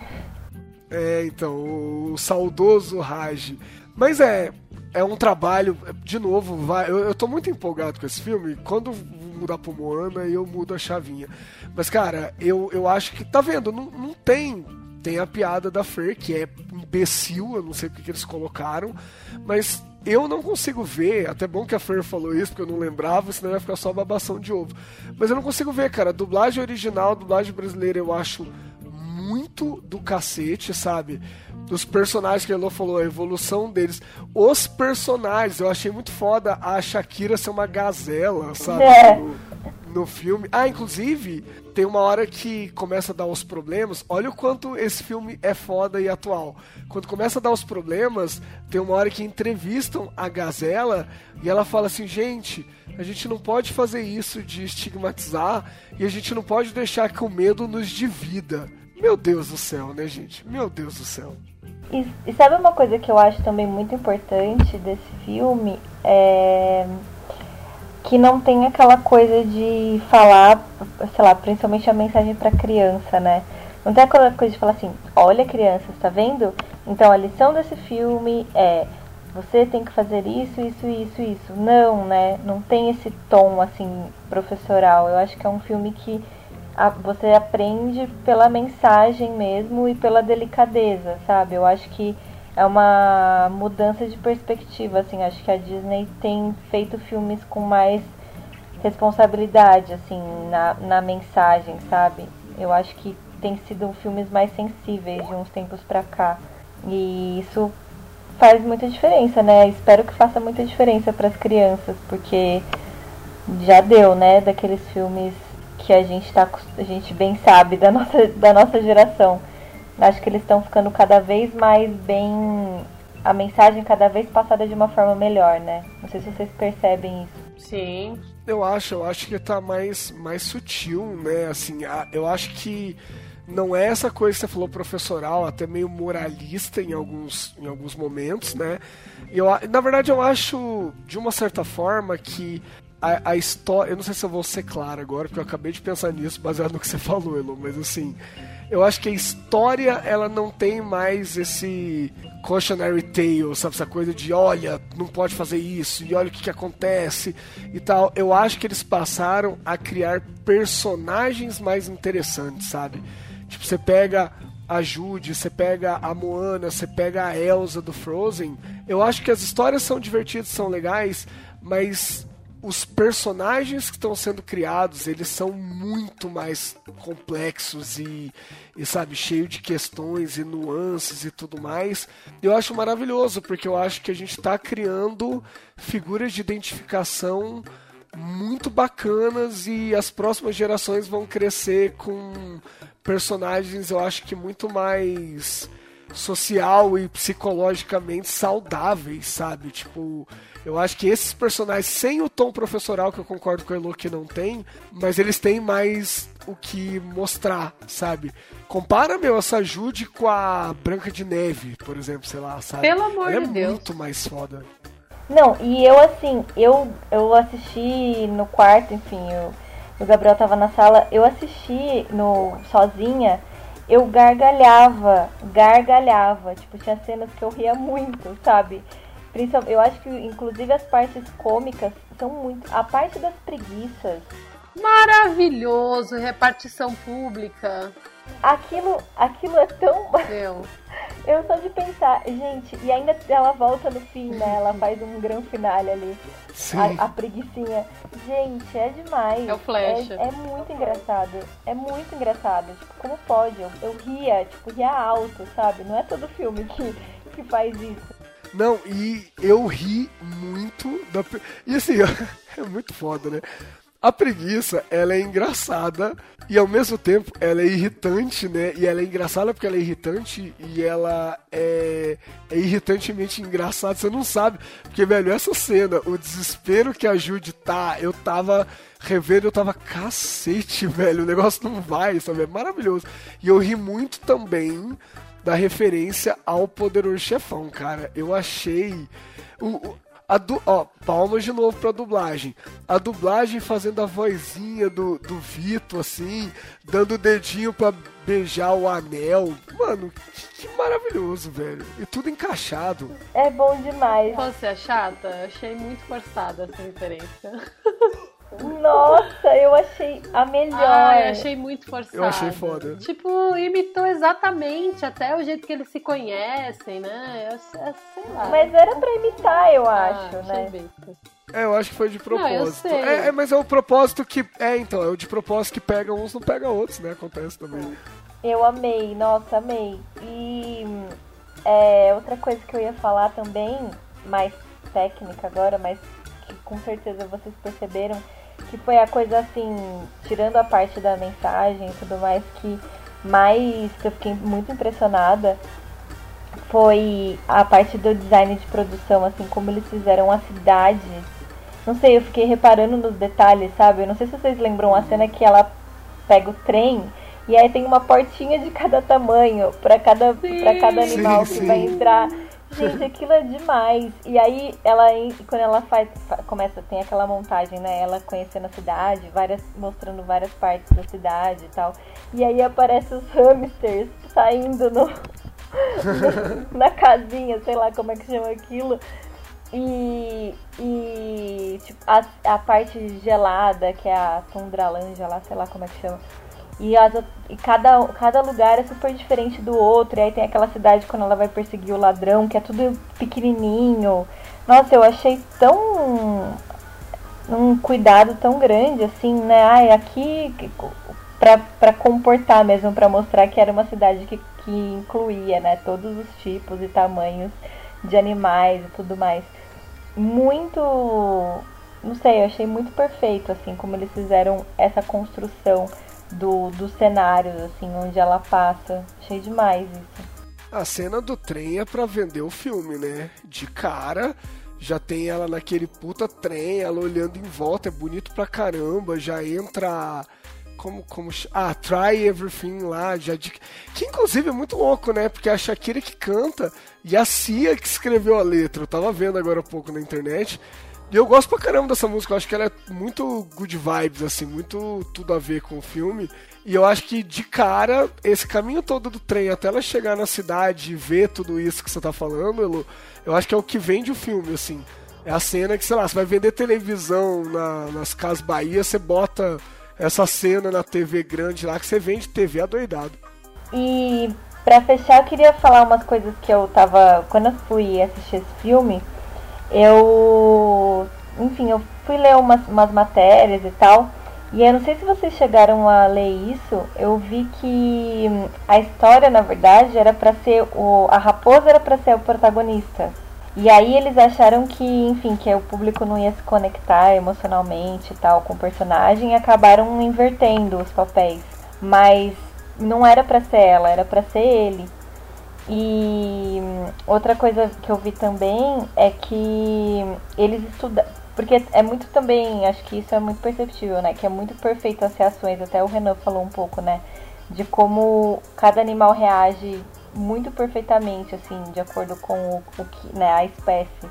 É, então, o saudoso Raj. Mas é, é um trabalho, de novo, vai, eu, eu tô muito empolgado com esse filme. Quando mudar pro Moana, eu mudo a chavinha. Mas, cara, eu, eu acho que, tá vendo, não, não tem. Tem a piada da Fer, que é imbecil, eu não sei porque que eles colocaram, mas eu não consigo ver, até bom que a Fer falou isso, porque eu não lembrava, senão ia ficar só babação de ovo. Mas eu não consigo ver, cara, dublagem original, dublagem brasileira eu acho muito do cacete, sabe? Dos personagens que a Elô falou, a evolução deles. Os personagens, eu achei muito foda a Shakira ser uma gazela, sabe? É. No, no filme. Ah, inclusive, tem uma hora que começa a dar os problemas. Olha o quanto esse filme é foda e atual. Quando começa a dar os problemas, tem uma hora que entrevistam a gazela e ela fala assim: gente, a gente não pode fazer isso de estigmatizar e a gente não pode deixar que o medo nos divida. Meu Deus do céu, né, gente? Meu Deus do céu. E, sabe uma coisa que eu acho também muito importante desse filme? É que não tem aquela coisa de falar, sei lá, principalmente a mensagem pra criança, né? Não tem aquela coisa de falar assim, olha crianças, tá vendo? Então a lição desse filme é você tem que fazer isso, isso, isso, isso. Não, né? Não tem esse tom assim professoral. Eu acho que é um filme que você aprende pela mensagem mesmo e pela delicadeza, sabe? Eu acho que é uma mudança de perspectiva, assim, acho que a Disney tem feito filmes com mais responsabilidade, assim, na, na mensagem, sabe? Eu acho que tem sido filmes mais sensíveis de uns tempos pra cá. E isso faz muita diferença, né? Espero que faça muita diferença para as crianças, porque já deu, né, daqueles filmes que a gente tá a gente bem sabe da nossa da nossa geração. Acho que eles estão ficando cada vez mais bem a mensagem cada vez passada de uma forma melhor, né? Não sei se vocês percebem isso. Sim. Eu acho, eu acho que tá mais, mais sutil, né? Assim, a- eu acho que não é essa coisa que você falou professoral, até meio moralista em alguns, em alguns momentos, né? Eu, na verdade, eu acho, de uma certa forma, que a, a história. Eu não sei se eu vou ser claro agora, porque eu acabei de pensar nisso, baseado no que você falou, Elo, mas assim. Eu acho que a história, ela não tem mais esse cautionary tale, sabe? Essa coisa de, olha, não pode fazer isso, e olha o que, que acontece e tal. Eu acho que eles passaram a criar personagens mais interessantes, sabe? Tipo, você pega a Jude, você pega a Moana, você pega a Elsa do Frozen. Eu acho que as histórias são divertidas, são legais, mas os personagens que estão sendo criados, eles são muito mais complexos e, e sabe, cheio de questões e nuances e tudo mais. Eu acho maravilhoso, porque eu acho que a gente está criando figuras de identificação muito bacanas e as próximas gerações vão crescer com personagens, eu acho que muito mais social e psicologicamente saudáveis, sabe? Tipo, eu acho que esses personagens, sem o tom professoral, que eu concordo com o Elo que não tem, mas eles têm mais o que mostrar, sabe? Compara, meu, essa Jude com a Branca de Neve, por exemplo, sei lá, sabe? Pelo amor Ela de é Deus. muito mais foda. Não, e eu assim, eu, eu assisti no quarto, enfim, eu, o Gabriel tava na sala, eu assisti no sozinha, eu gargalhava, gargalhava, tipo, tinha cenas que eu ria muito, sabe? Principalmente, eu acho que inclusive as partes cômicas são muito. A parte das preguiças, Maravilhoso, repartição pública. aquilo, aquilo é tão. Meu. Eu só de pensar, gente, e ainda ela volta no fim, né? Ela faz um grande finale ali. Sim. A, a preguicinha. Gente, é demais. É o Flecha. É, é muito engraçado. É muito engraçado. Tipo, como pode? Eu, eu ria, tipo, ria alto, sabe? Não é todo filme que, que faz isso. Não, e eu ri muito da. E assim, é muito foda, né? A preguiça, ela é engraçada e ao mesmo tempo ela é irritante, né? E ela é engraçada porque ela é irritante e ela é, é irritantemente engraçada. Você não sabe. Porque, velho, essa cena, o desespero que a Jude tá, eu tava revendo, eu tava cacete, velho. O negócio não vai, sabe? É maravilhoso. E eu ri muito também da referência ao Poderoso Chefão, cara. Eu achei. O, o- a du, ó, palmas de novo pra dublagem. A dublagem fazendo a vozinha do, do Vito, assim, dando o dedinho pra beijar o anel. Mano, que, que maravilhoso, velho. E tudo encaixado. É bom demais. Você é chata? Achei muito forçada essa referência. Nossa, eu achei a melhor. Ai, achei muito forçado. Eu achei foda. Tipo, imitou exatamente até o jeito que eles se conhecem, né? Eu, sei lá. Mas era pra imitar, eu Ah, acho, achei né? É, eu acho que foi de Não, eu propósito. sei. é, é, mas é o propósito que. É, então, é o de propósito que pega uns, não pega outros, né? Acontece também. Eu amei, nossa, amei. E é, outra coisa que eu ia falar também, mais técnica agora, mas que com certeza vocês perceberam, que foi a coisa assim, tirando a parte da mensagem e tudo mais, que mais que eu fiquei muito impressionada foi a parte do design de produção, assim, como eles fizeram a cidade. Não sei, eu fiquei reparando nos detalhes, sabe? Eu não sei se vocês lembram a cena que ela pega o trem e aí tem uma portinha de cada tamanho para cada para cada Sim, animal que sim. vai entrar. Gente, aquilo é demais. E aí ela quando ela faz fa- começa tem aquela montagem, né? Ela conhecendo a cidade, várias mostrando várias partes da cidade e tal. E aí aparece os hamsters saindo no na casinha, sei lá como é que chama aquilo. E, e tipo, a, a parte gelada, que é a tundralanja lá, sei lá como é que chama. E, as, e cada, cada lugar é super diferente do outro. E aí tem aquela cidade quando ela vai perseguir o ladrão, que é tudo pequenininho. Nossa, eu achei tão. um cuidado tão grande, assim, né? Ai, aqui. Pra, pra comportar mesmo, pra mostrar que era uma cidade que, que incluía, né? Todos os tipos e tamanhos de animais e tudo mais. Muito. Não sei, eu achei muito perfeito, assim, como eles fizeram essa construção do, dos cenários, assim, onde ela passa. Achei demais isso. A cena do trem é pra vender o filme, né? De cara, já tem ela naquele puta trem, ela olhando em volta, é bonito pra caramba, já entra. Como, como. Ah, Try Everything lá, já de. Que inclusive é muito louco, né? Porque é a Shakira que canta e a Cia que escreveu a letra. Eu tava vendo agora há pouco na internet. E eu gosto pra caramba dessa música, eu acho que ela é muito good vibes, assim, muito tudo a ver com o filme. E eu acho que de cara, esse caminho todo do trem até ela chegar na cidade e ver tudo isso que você tá falando, Elo, eu acho que é o que vende o filme, assim. É a cena que, sei lá, você vai vender televisão na- nas Casas Bahia, você bota essa cena na TV grande lá, que você vende TV adoidado. E pra fechar, eu queria falar umas coisas que eu tava. Quando eu fui assistir esse filme, eu. Enfim, eu fui ler umas, umas matérias e tal. E eu não sei se vocês chegaram a ler isso. Eu vi que hum, a história, na verdade, era pra ser. O, a raposa era pra ser o protagonista. E aí eles acharam que, enfim, que o público não ia se conectar emocionalmente e tal com o personagem e acabaram invertendo os papéis. Mas não era para ser ela, era para ser ele. E outra coisa que eu vi também é que eles estudam. Porque é muito também, acho que isso é muito perceptível, né? Que é muito perfeito as reações, até o Renan falou um pouco, né? De como cada animal reage muito perfeitamente, assim, de acordo com o, o que, né, a espécie.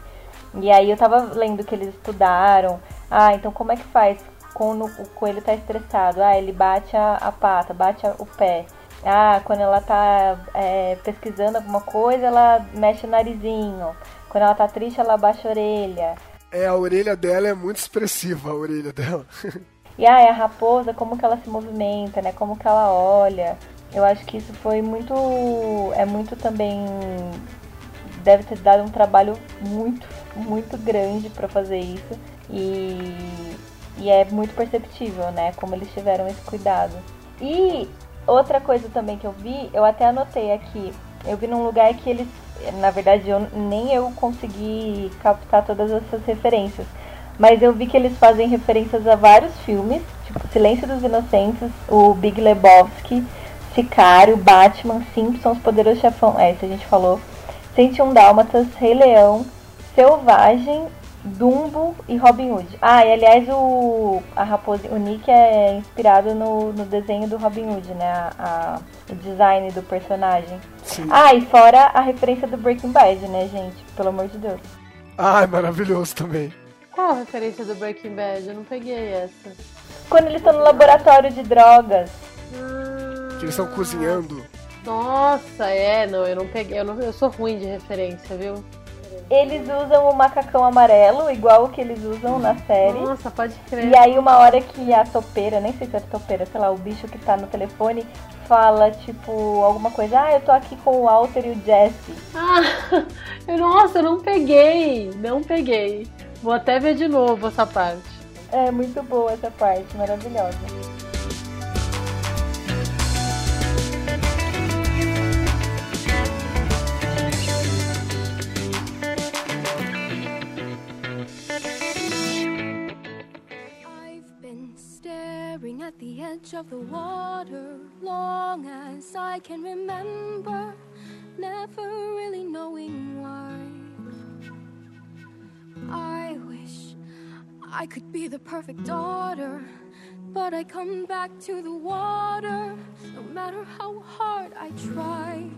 E aí eu tava lendo que eles estudaram. Ah, então como é que faz quando o coelho tá estressado? Ah, ele bate a, a pata, bate a, o pé. Ah, quando ela tá é, pesquisando alguma coisa, ela mexe o narizinho. Quando ela tá triste, ela baixa a orelha. É, a orelha dela é muito expressiva, a orelha dela. e ah, é a raposa, como que ela se movimenta, né? Como que ela olha. Eu acho que isso foi muito. É muito também. Deve ter dado um trabalho muito, muito grande para fazer isso. E, e é muito perceptível, né? Como eles tiveram esse cuidado. E Outra coisa também que eu vi, eu até anotei aqui. Eu vi num lugar que eles, na verdade, eu, nem eu consegui captar todas essas referências. Mas eu vi que eles fazem referências a vários filmes, tipo Silêncio dos Inocentes, o Big Lebowski, Sicário, Batman, Simpsons, Poderoso Chefão, é, isso a gente falou. 101 Dálmatas, Rei Leão, Selvagem Dumbo e Robin Hood. Ah, e aliás o a raposa, o Nick é inspirado no, no desenho do Robin Hood, né? A, a, o design do personagem. Sim. Ah, e fora a referência do Breaking Bad, né, gente? Pelo amor de Deus. Ah, é maravilhoso também. Qual a referência do Breaking Bad? Eu não peguei essa. Quando eles estão no laboratório de drogas. Que eles estão cozinhando. Nossa, é, não, eu não peguei, eu, não, eu sou ruim de referência, viu? Eles usam o macacão amarelo, igual o que eles usam na série. Nossa, pode crer. E aí uma hora que a topeira, nem sei se é topeira, sei lá, o bicho que tá no telefone fala, tipo, alguma coisa, ah, eu tô aqui com o Walter e o Jesse. Ah, nossa, eu não peguei, não peguei. Vou até ver de novo essa parte. É muito boa essa parte, maravilhosa. At the edge of the water long as I can remember, never really knowing why. I wish I could be the perfect daughter, but I come back to the water no matter how hard I try.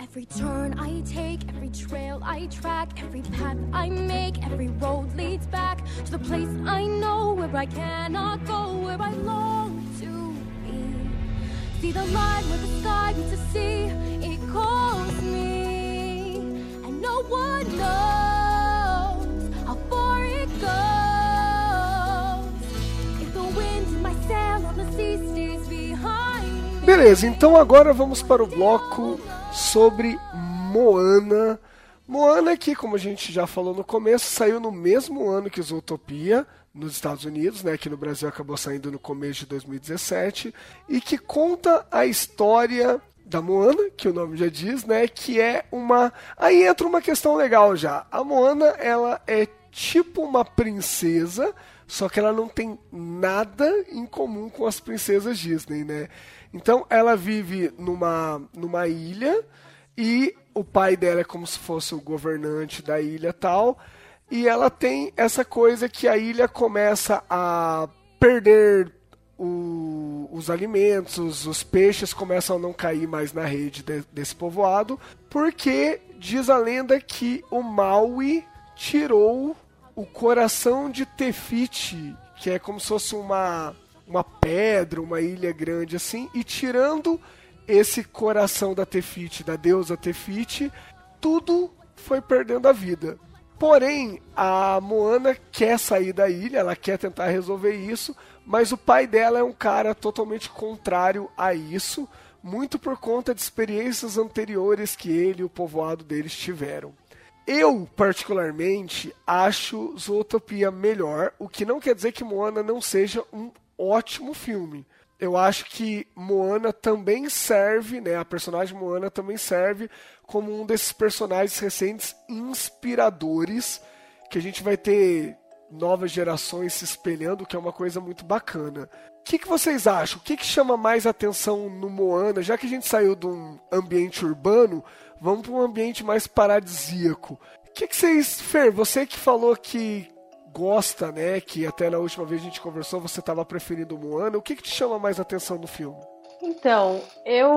Every turn I take, every trail I track, every path I make, every road leads back to the place I know where I cannot go, where I long to be. See the line where the sky meets the sea, it calls me, and no one knows Beleza, então agora vamos para o bloco sobre Moana. Moana que, como a gente já falou no começo, saiu no mesmo ano que Zootopia nos Estados Unidos, né? Aqui no Brasil acabou saindo no começo de 2017 e que conta a história da Moana, que o nome já diz, né? Que é uma. Aí entra uma questão legal já. A Moana, ela é tipo uma princesa, só que ela não tem nada em comum com as princesas Disney, né? Então ela vive numa, numa ilha e o pai dela é como se fosse o governante da ilha tal. E ela tem essa coisa que a ilha começa a perder o, os alimentos, os peixes começam a não cair mais na rede de, desse povoado, porque diz a lenda que o Maui tirou o coração de Tefiti, que é como se fosse uma uma pedra, uma ilha grande assim, e tirando esse coração da Tefiti, da deusa Tefiti, tudo foi perdendo a vida. Porém, a Moana quer sair da ilha, ela quer tentar resolver isso, mas o pai dela é um cara totalmente contrário a isso, muito por conta de experiências anteriores que ele e o povoado deles tiveram. Eu, particularmente, acho Zootopia melhor, o que não quer dizer que Moana não seja um ótimo filme. Eu acho que Moana também serve, né? A personagem Moana também serve como um desses personagens recentes inspiradores que a gente vai ter novas gerações se espelhando, que é uma coisa muito bacana. O que, que vocês acham? O que, que chama mais atenção no Moana? Já que a gente saiu de um ambiente urbano, vamos para um ambiente mais paradisíaco. O que, que vocês. Fer, você que falou que gosta, né? Que até na última vez a gente conversou, você estava preferindo o Moana. O que, que te chama mais atenção no filme? Então, eu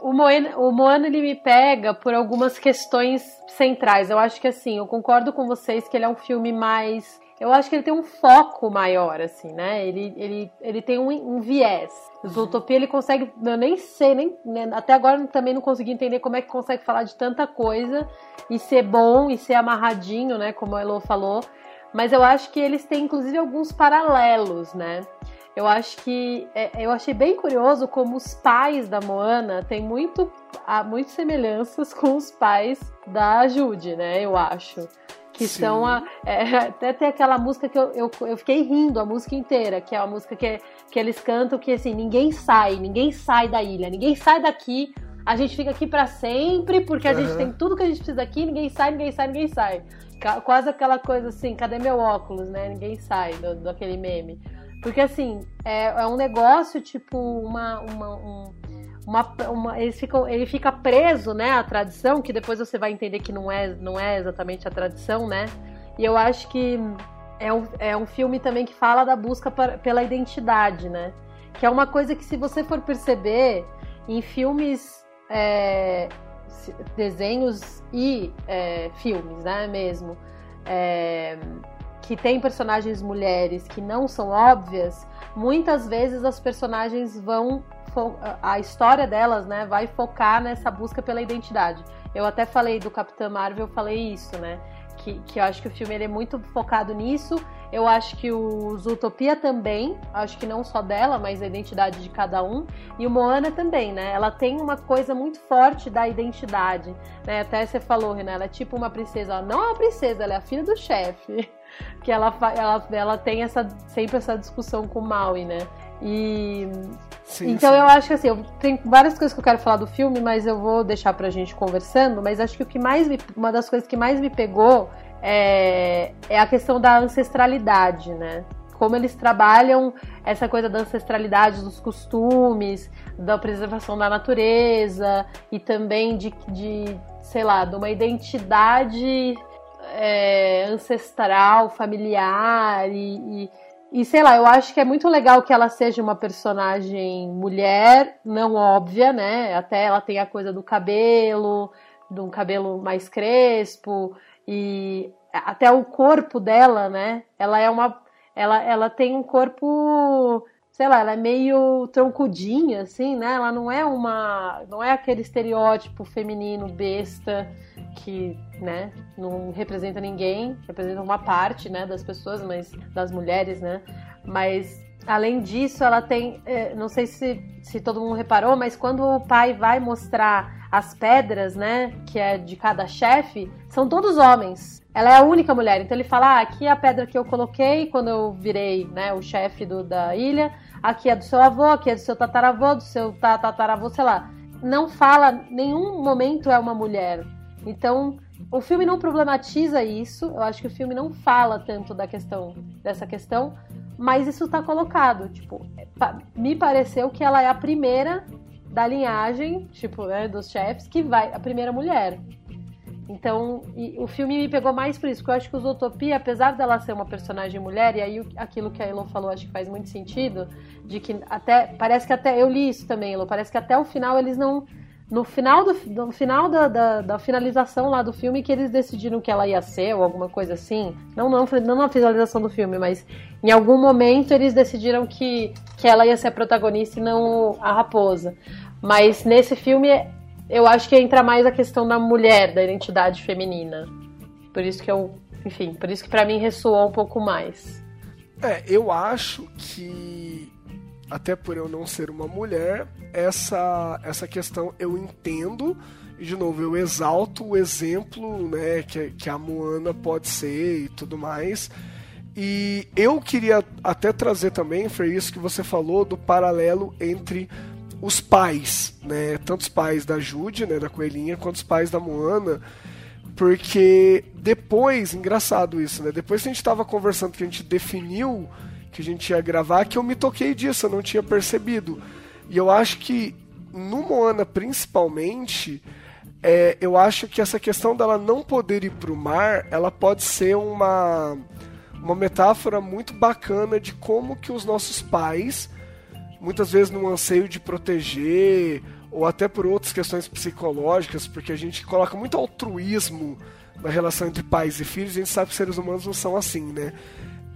o Moana, o Moana ele me pega por algumas questões centrais. Eu acho que assim, eu concordo com vocês que ele é um filme mais eu acho que ele tem um foco maior, assim, né? Ele, ele, ele tem um, um viés. Zootopia ele consegue. Eu nem sei, nem, né, até agora também não consegui entender como é que consegue falar de tanta coisa e ser bom e ser amarradinho, né? Como a Elo falou. Mas eu acho que eles têm, inclusive, alguns paralelos, né? Eu acho que. É, eu achei bem curioso como os pais da Moana têm muito, há muitas semelhanças com os pais da Jude, né? Eu acho que Sim. são a, é, até tem aquela música que eu, eu, eu, fiquei rindo a música inteira, que é a música que, que eles cantam que assim, ninguém sai, ninguém sai da ilha, ninguém sai daqui, a gente fica aqui para sempre, porque a uhum. gente tem tudo que a gente precisa aqui, ninguém sai, ninguém sai, ninguém sai. Quase aquela coisa assim, cadê meu óculos, né? Ninguém sai do, do aquele meme. Porque assim, é, é um negócio, tipo, uma, uma um, uma, uma, eles ficam, ele fica preso, né, à tradição, que depois você vai entender que não é, não é exatamente a tradição, né? E eu acho que é um, é um filme também que fala da busca para, pela identidade, né? Que é uma coisa que, se você for perceber, em filmes, é, desenhos e é, filmes, né, mesmo, é, que tem personagens mulheres que não são óbvias, muitas vezes as personagens vão a história delas, né, vai focar nessa busca pela identidade. Eu até falei do Capitã Marvel, eu falei isso, né? Que, que eu acho que o filme ele é muito focado nisso. Eu acho que o Zootopia também, acho que não só dela, mas a identidade de cada um. E o Moana também, né? Ela tem uma coisa muito forte da identidade, né? Até você falou, Renan, ela é tipo uma princesa. Ela não é uma princesa, ela é a filha do chefe. Que ela, ela, ela tem essa, sempre essa discussão com o Maui, né? E sim, então sim. eu acho que assim, eu tenho várias coisas que eu quero falar do filme, mas eu vou deixar pra gente conversando. Mas acho que o que mais me, uma das coisas que mais me pegou é, é a questão da ancestralidade, né? Como eles trabalham essa coisa da ancestralidade, dos costumes, da preservação da natureza e também de, de sei lá, de uma identidade é, ancestral, familiar e, e e sei lá, eu acho que é muito legal que ela seja uma personagem mulher, não óbvia, né? Até ela tem a coisa do cabelo, de um cabelo mais crespo e até o corpo dela, né? Ela é uma ela, ela tem um corpo, sei lá, ela é meio troncudinha assim, né? Ela não é uma não é aquele estereótipo feminino besta que, né, não representa ninguém, representa uma parte, né, das pessoas, mas das mulheres, né? Mas além disso, ela tem, é, não sei se, se todo mundo reparou, mas quando o pai vai mostrar as pedras, né, que é de cada chefe, são todos homens. Ela é a única mulher. Então ele fala: ah, aqui é a pedra que eu coloquei quando eu virei, né, o chefe da ilha. Aqui é do seu avô, aqui é do seu tataravô, do seu tataravô, sei lá. Não fala, nenhum momento é uma mulher. Então, o filme não problematiza isso. Eu acho que o filme não fala tanto da questão dessa questão, mas isso está colocado. Tipo, me pareceu que ela é a primeira da linhagem, tipo, né, dos chefs, que vai a primeira mulher. Então, o filme me pegou mais por isso, porque eu acho que o Utopia, apesar dela ser uma personagem mulher, e aí aquilo que a Elo falou acho que faz muito sentido, de que até, parece que até, eu li isso também, Elo, parece que até o final eles não no final, do, no final da, da, da, finalização lá do filme que eles decidiram que ela ia ser ou alguma coisa assim. Não, não, não na finalização do filme, mas em algum momento eles decidiram que, que ela ia ser a protagonista e não a raposa. Mas nesse filme eu acho que entra mais a questão da mulher, da identidade feminina. Por isso que eu, enfim, por isso que para mim ressoou um pouco mais. É, eu acho que até por eu não ser uma mulher, essa, essa questão eu entendo. E, de novo, eu exalto o exemplo né, que, que a Moana pode ser e tudo mais. E eu queria até trazer também, foi isso que você falou, do paralelo entre os pais, né? Tanto os pais da Jude, né, da coelhinha, quanto os pais da Moana, porque depois, engraçado isso, né? Depois que a gente estava conversando, que a gente definiu que a gente ia gravar, que eu me toquei disso, eu não tinha percebido. E eu acho que no Moana, principalmente, é, eu acho que essa questão dela não poder ir pro mar, ela pode ser uma, uma metáfora muito bacana de como que os nossos pais, muitas vezes num anseio de proteger, ou até por outras questões psicológicas, porque a gente coloca muito altruísmo na relação entre pais e filhos, a gente sabe que seres humanos não são assim, né?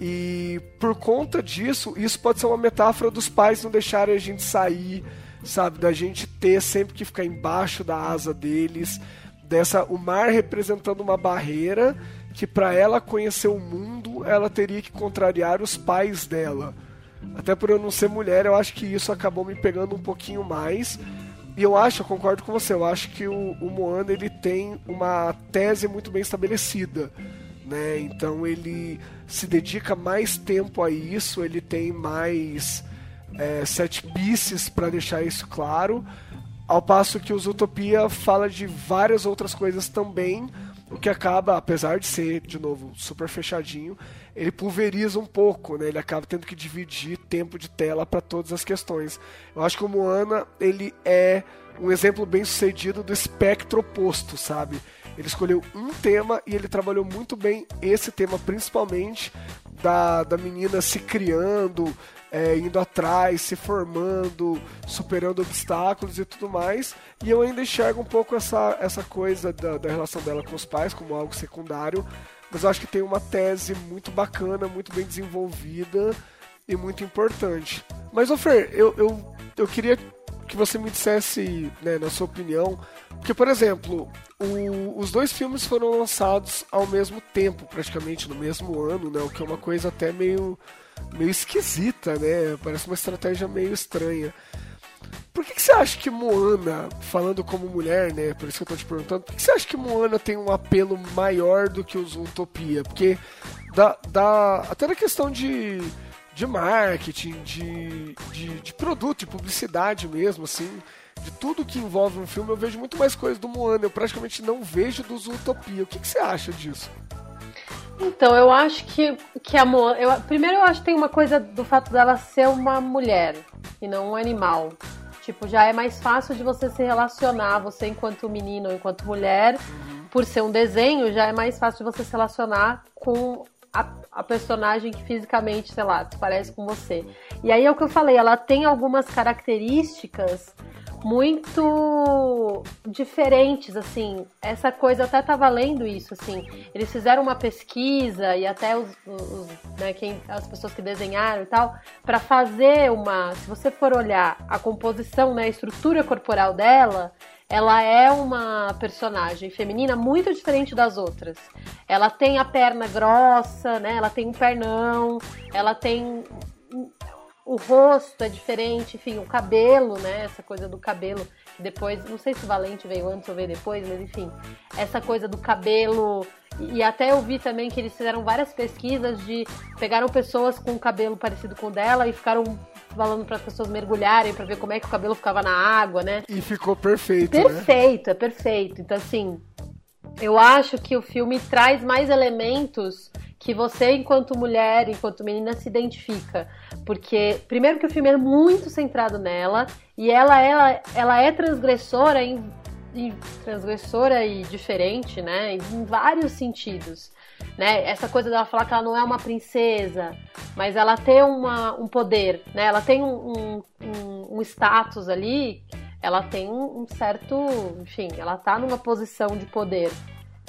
E por conta disso, isso pode ser uma metáfora dos pais não deixarem a gente sair, sabe? Da gente ter sempre que ficar embaixo da asa deles, dessa o mar representando uma barreira que para ela conhecer o mundo, ela teria que contrariar os pais dela. Até por eu não ser mulher, eu acho que isso acabou me pegando um pouquinho mais. E eu acho, eu concordo com você, eu acho que o, o Moana ele tem uma tese muito bem estabelecida. Né? Então ele se dedica mais tempo a isso, ele tem mais é, set pieces para deixar isso claro, ao passo que o Utopia fala de várias outras coisas também, o que acaba, apesar de ser, de novo, super fechadinho, ele pulveriza um pouco, né? Ele acaba tendo que dividir tempo de tela para todas as questões. Eu acho que o Moana, ele é um exemplo bem sucedido do espectro oposto, sabe? Ele escolheu um tema e ele trabalhou muito bem esse tema, principalmente da, da menina se criando, é, indo atrás, se formando, superando obstáculos e tudo mais. E eu ainda enxergo um pouco essa, essa coisa da, da relação dela com os pais como algo secundário, mas eu acho que tem uma tese muito bacana, muito bem desenvolvida e muito importante. Mas, Ofer, eu, eu, eu queria que você me dissesse, né, na sua opinião, porque, por exemplo, o, os dois filmes foram lançados ao mesmo tempo, praticamente no mesmo ano, né, o que é uma coisa até meio meio esquisita, né? Parece uma estratégia meio estranha. Por que, que, você acha que Moana, falando como mulher, né? Por isso que eu tô te perguntando, por que, que você acha que Moana tem um apelo maior do que os Utopia? Porque dá, dá até na questão de, de marketing, de, de, de produto, de publicidade mesmo, assim, de tudo que envolve um filme, eu vejo muito mais coisa do Moana. Eu praticamente não vejo dos Utopia. O que, que você acha disso? Então, eu acho que, que a Moana. Eu, primeiro, eu acho que tem uma coisa do fato dela ser uma mulher e não um animal. Tipo, já é mais fácil de você se relacionar, você enquanto menino ou enquanto mulher, uhum. por ser um desenho, já é mais fácil de você se relacionar com a, a, personagem que fisicamente, sei lá, parece com você. E aí é o que eu falei, ela tem algumas características muito diferentes, assim. Essa coisa até tava lendo isso, assim. Eles fizeram uma pesquisa e até os, os né, quem, as pessoas que desenharam e tal, para fazer uma. Se você for olhar a composição, né, a estrutura corporal dela, ela é uma personagem feminina muito diferente das outras. Ela tem a perna grossa, né? Ela tem um pernão, ela tem o rosto é diferente, enfim, o cabelo, né? Essa coisa do cabelo, depois, não sei se Valente veio antes ou veio depois, mas enfim, essa coisa do cabelo. E até eu vi também que eles fizeram várias pesquisas de pegaram pessoas com cabelo parecido com o dela e ficaram falando para as pessoas mergulharem para ver como é que o cabelo ficava na água, né? E ficou perfeito. Perfeito, né? é perfeito. Então, assim, eu acho que o filme traz mais elementos que você, enquanto mulher, enquanto menina, se identifica. Porque, primeiro, que o filme é muito centrado nela e ela, ela, ela é transgressora em, em transgressora e diferente, né? Em vários sentidos. Né? Essa coisa dela falar que ela não é uma princesa, mas ela tem uma, um poder, né? Ela tem um, um, um status ali, ela tem um certo, enfim, ela tá numa posição de poder.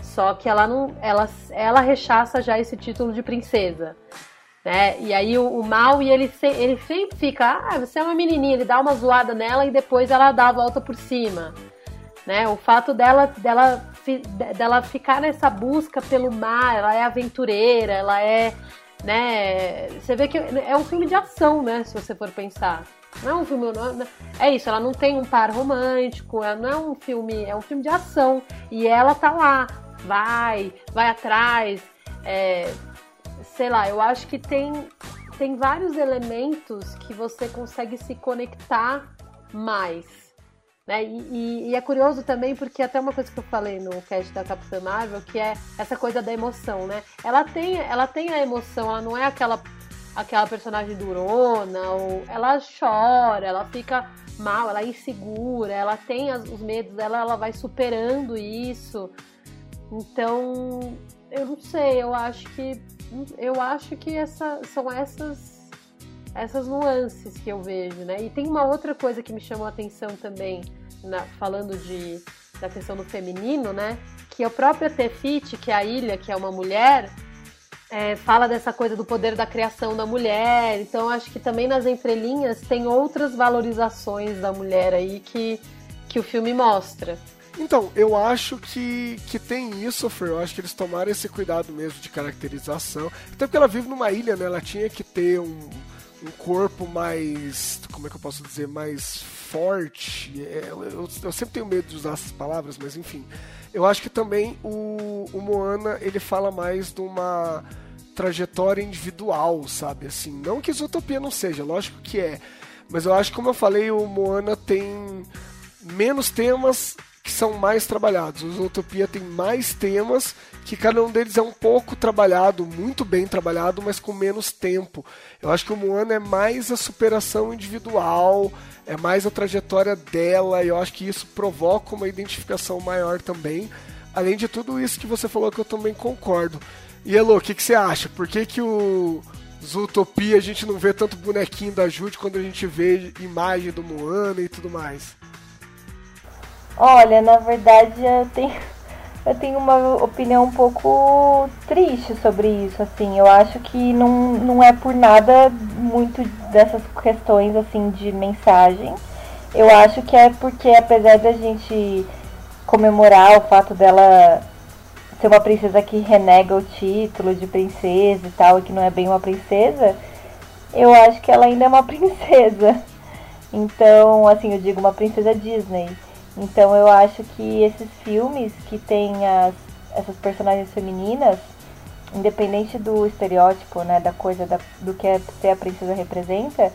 Só que ela não, ela, ela rechaça já esse título de princesa. Né? E aí o, o mal e ele, se, ele sempre fica, ah, você é uma menininha, ele dá uma zoada nela e depois ela dá a volta por cima. Né? O fato dela, dela, dela ficar nessa busca pelo mar, ela é aventureira, ela é, né? Você vê que é um filme de ação, né? Se você for pensar. Não é um filme. Não, é isso, ela não tem um par romântico, não é um filme, é um filme de ação. E ela tá lá, vai, vai atrás. É, sei lá, eu acho que tem, tem vários elementos que você consegue se conectar mais. Né? E, e, e, é curioso também porque até uma coisa que eu falei no cast da Capitã Marvel, que é essa coisa da emoção, né? Ela tem, ela tem a emoção, ela não é aquela aquela personagem durona, ou ela chora, ela fica mal, ela é insegura, ela tem as, os medos dela, ela vai superando isso. Então, eu não sei, eu acho que eu acho que essa, são essas essas nuances que eu vejo, né? E tem uma outra coisa que me chamou a atenção também, na, falando de, da questão do feminino, né? Que a própria Tefit, que é a ilha, que é uma mulher, é, fala dessa coisa do poder da criação da mulher. Então, acho que também nas entrelinhas tem outras valorizações da mulher aí que, que o filme mostra. Então, eu acho que, que tem isso, Fer. Eu acho que eles tomaram esse cuidado mesmo de caracterização. Até porque ela vive numa ilha, né? Ela tinha que ter um, um corpo mais. Como é que eu posso dizer? Mais forte. É, eu, eu, sempre tenho medo de usar essas palavras, mas enfim. Eu acho que também o, o Moana ele fala mais de uma trajetória individual, sabe? Assim, não que Isotopia não seja, lógico que é. Mas eu acho que, como eu falei, o Moana tem menos temas que são mais trabalhados. O Zootopia tem mais temas que cada um deles é um pouco trabalhado, muito bem trabalhado, mas com menos tempo. Eu acho que o Moana é mais a superação individual, é mais a trajetória dela, e eu acho que isso provoca uma identificação maior também. Além de tudo isso que você falou que eu também concordo. E Elo, o que, que você acha? Por que, que o Zootopia a gente não vê tanto bonequinho da Jude quando a gente vê imagem do Moana e tudo mais? Olha, na verdade eu tenho, eu tenho uma opinião um pouco triste sobre isso, assim. Eu acho que não, não é por nada muito dessas questões, assim, de mensagem. Eu acho que é porque, apesar da gente comemorar o fato dela ser uma princesa que renega o título de princesa e tal, e que não é bem uma princesa, eu acho que ela ainda é uma princesa. Então, assim, eu digo uma princesa Disney. Então eu acho que esses filmes que têm as, essas personagens femininas, independente do estereótipo, né, da coisa da, do que ser a princesa representa,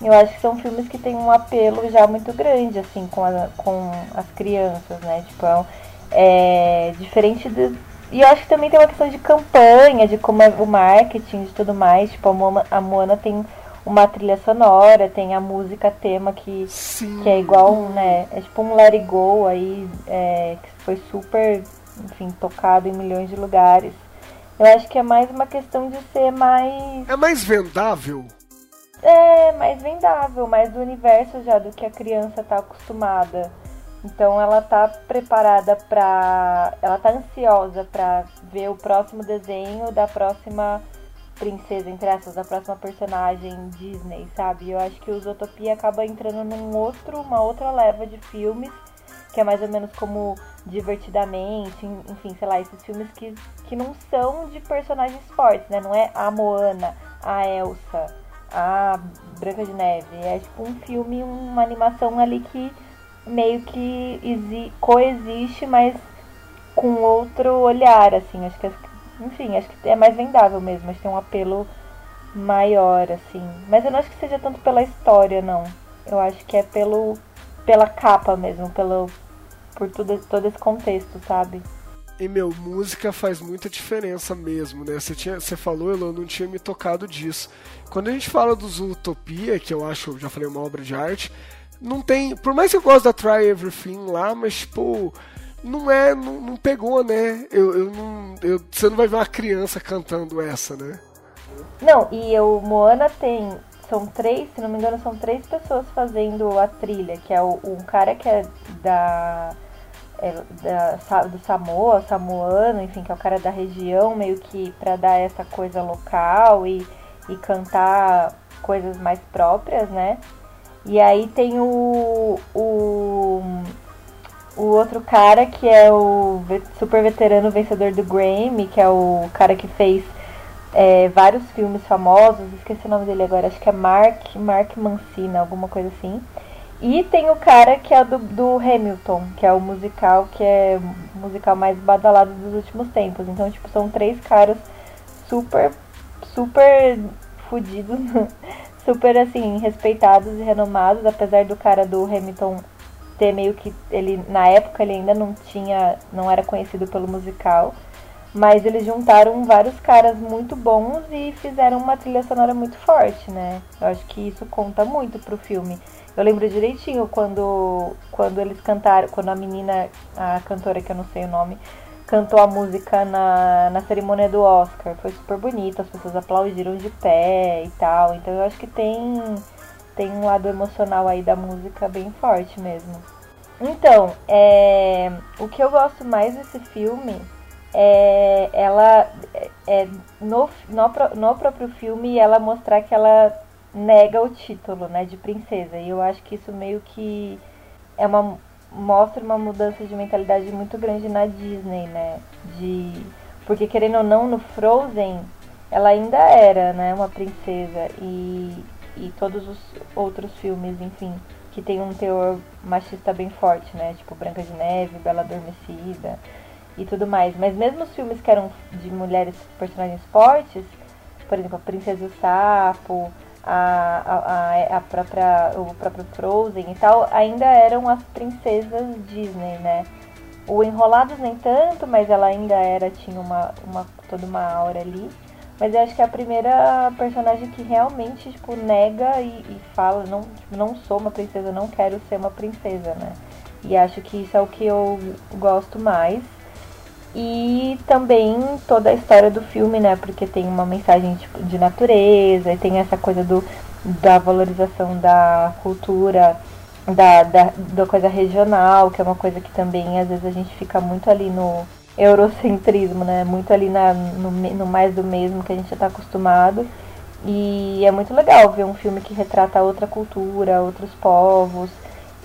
eu acho que são filmes que têm um apelo já muito grande, assim, com, a, com as crianças, né, tipo, é, é diferente do... E eu acho que também tem uma questão de campanha, de como é o marketing, de tudo mais, tipo, a Moana, a Moana tem uma trilha sonora, tem a música tema que, que é igual, né? É tipo um Let It Go aí, é, que foi super, enfim, tocado em milhões de lugares. Eu acho que é mais uma questão de ser mais. É mais vendável? É, mais vendável, mais do universo já do que a criança tá acostumada. Então ela tá preparada pra. Ela tá ansiosa pra ver o próximo desenho da próxima princesa, entre essas, da próxima personagem Disney, sabe? Eu acho que o Zootopia acaba entrando num outro, uma outra leva de filmes, que é mais ou menos como Divertidamente, enfim, sei lá, esses filmes que, que não são de personagens fortes, né? Não é a Moana, a Elsa, a Branca de Neve. É tipo um filme, uma animação ali que meio que coexiste, mas com outro olhar, assim. Acho que enfim, acho que é mais vendável mesmo, acho que tem um apelo maior, assim. Mas eu não acho que seja tanto pela história, não. Eu acho que é pelo pela capa mesmo, pelo por tudo, todo esse contexto, sabe? E meu, música faz muita diferença mesmo, né? Você, tinha, você falou, eu não tinha me tocado disso. Quando a gente fala do Zootopia, que eu acho, já falei, uma obra de arte, não tem. Por mais que eu goste da Try Everything lá, mas, tipo, não é, não, não pegou, né? Eu, eu não, eu, você não vai ver uma criança cantando essa, né? Não, e o Moana tem. São três, se não me engano, são três pessoas fazendo a trilha, que é o, um cara que é da. É, da, do Samoa, samoano, enfim, que é o cara da região, meio que para dar essa coisa local e, e cantar coisas mais próprias, né? E aí tem o, o o outro cara que é o super veterano vencedor do Grammy, que é o cara que fez é, vários filmes famosos, esqueci o nome dele agora, acho que é Mark, Mark Mancina, alguma coisa assim. E tem o cara que é do, do Hamilton, que é o musical que é o musical mais badalado dos últimos tempos. Então, tipo, são três caras super, super fodidos super assim respeitados e renomados, apesar do cara do Hamilton ter meio que ele na época ele ainda não tinha, não era conhecido pelo musical, mas eles juntaram vários caras muito bons e fizeram uma trilha sonora muito forte, né? Eu acho que isso conta muito pro filme. Eu lembro direitinho quando quando eles cantaram, quando a menina, a cantora que eu não sei o nome, cantou a música na, na cerimônia do Oscar. Foi super bonito, as pessoas aplaudiram de pé e tal. Então eu acho que tem, tem um lado emocional aí da música bem forte mesmo. Então, é, o que eu gosto mais desse filme é ela é, no, no, no próprio filme ela mostrar que ela nega o título né, de princesa. E eu acho que isso meio que é uma mostra uma mudança de mentalidade muito grande na Disney, né? De porque querendo ou não no Frozen ela ainda era, né, uma princesa e e todos os outros filmes, enfim, que tem um teor machista bem forte, né? Tipo Branca de Neve, Bela Adormecida e tudo mais. Mas mesmo os filmes que eram de mulheres personagens fortes, por exemplo, a Princesa e o Sapo, a, a, a, própria, o próprio Frozen e tal, ainda eram as princesas Disney, né? O Enrolados nem tanto, mas ela ainda era, tinha uma, uma, toda uma aura ali. Mas eu acho que é a primeira personagem que realmente, tipo, nega e, e fala, não, não sou uma princesa, não quero ser uma princesa, né? E acho que isso é o que eu gosto mais. E também toda a história do filme, né? Porque tem uma mensagem tipo, de natureza, e tem essa coisa do, da valorização da cultura, da, da, da coisa regional, que é uma coisa que também às vezes a gente fica muito ali no eurocentrismo, né? Muito ali na, no, no mais do mesmo que a gente já está acostumado. E é muito legal ver um filme que retrata outra cultura, outros povos,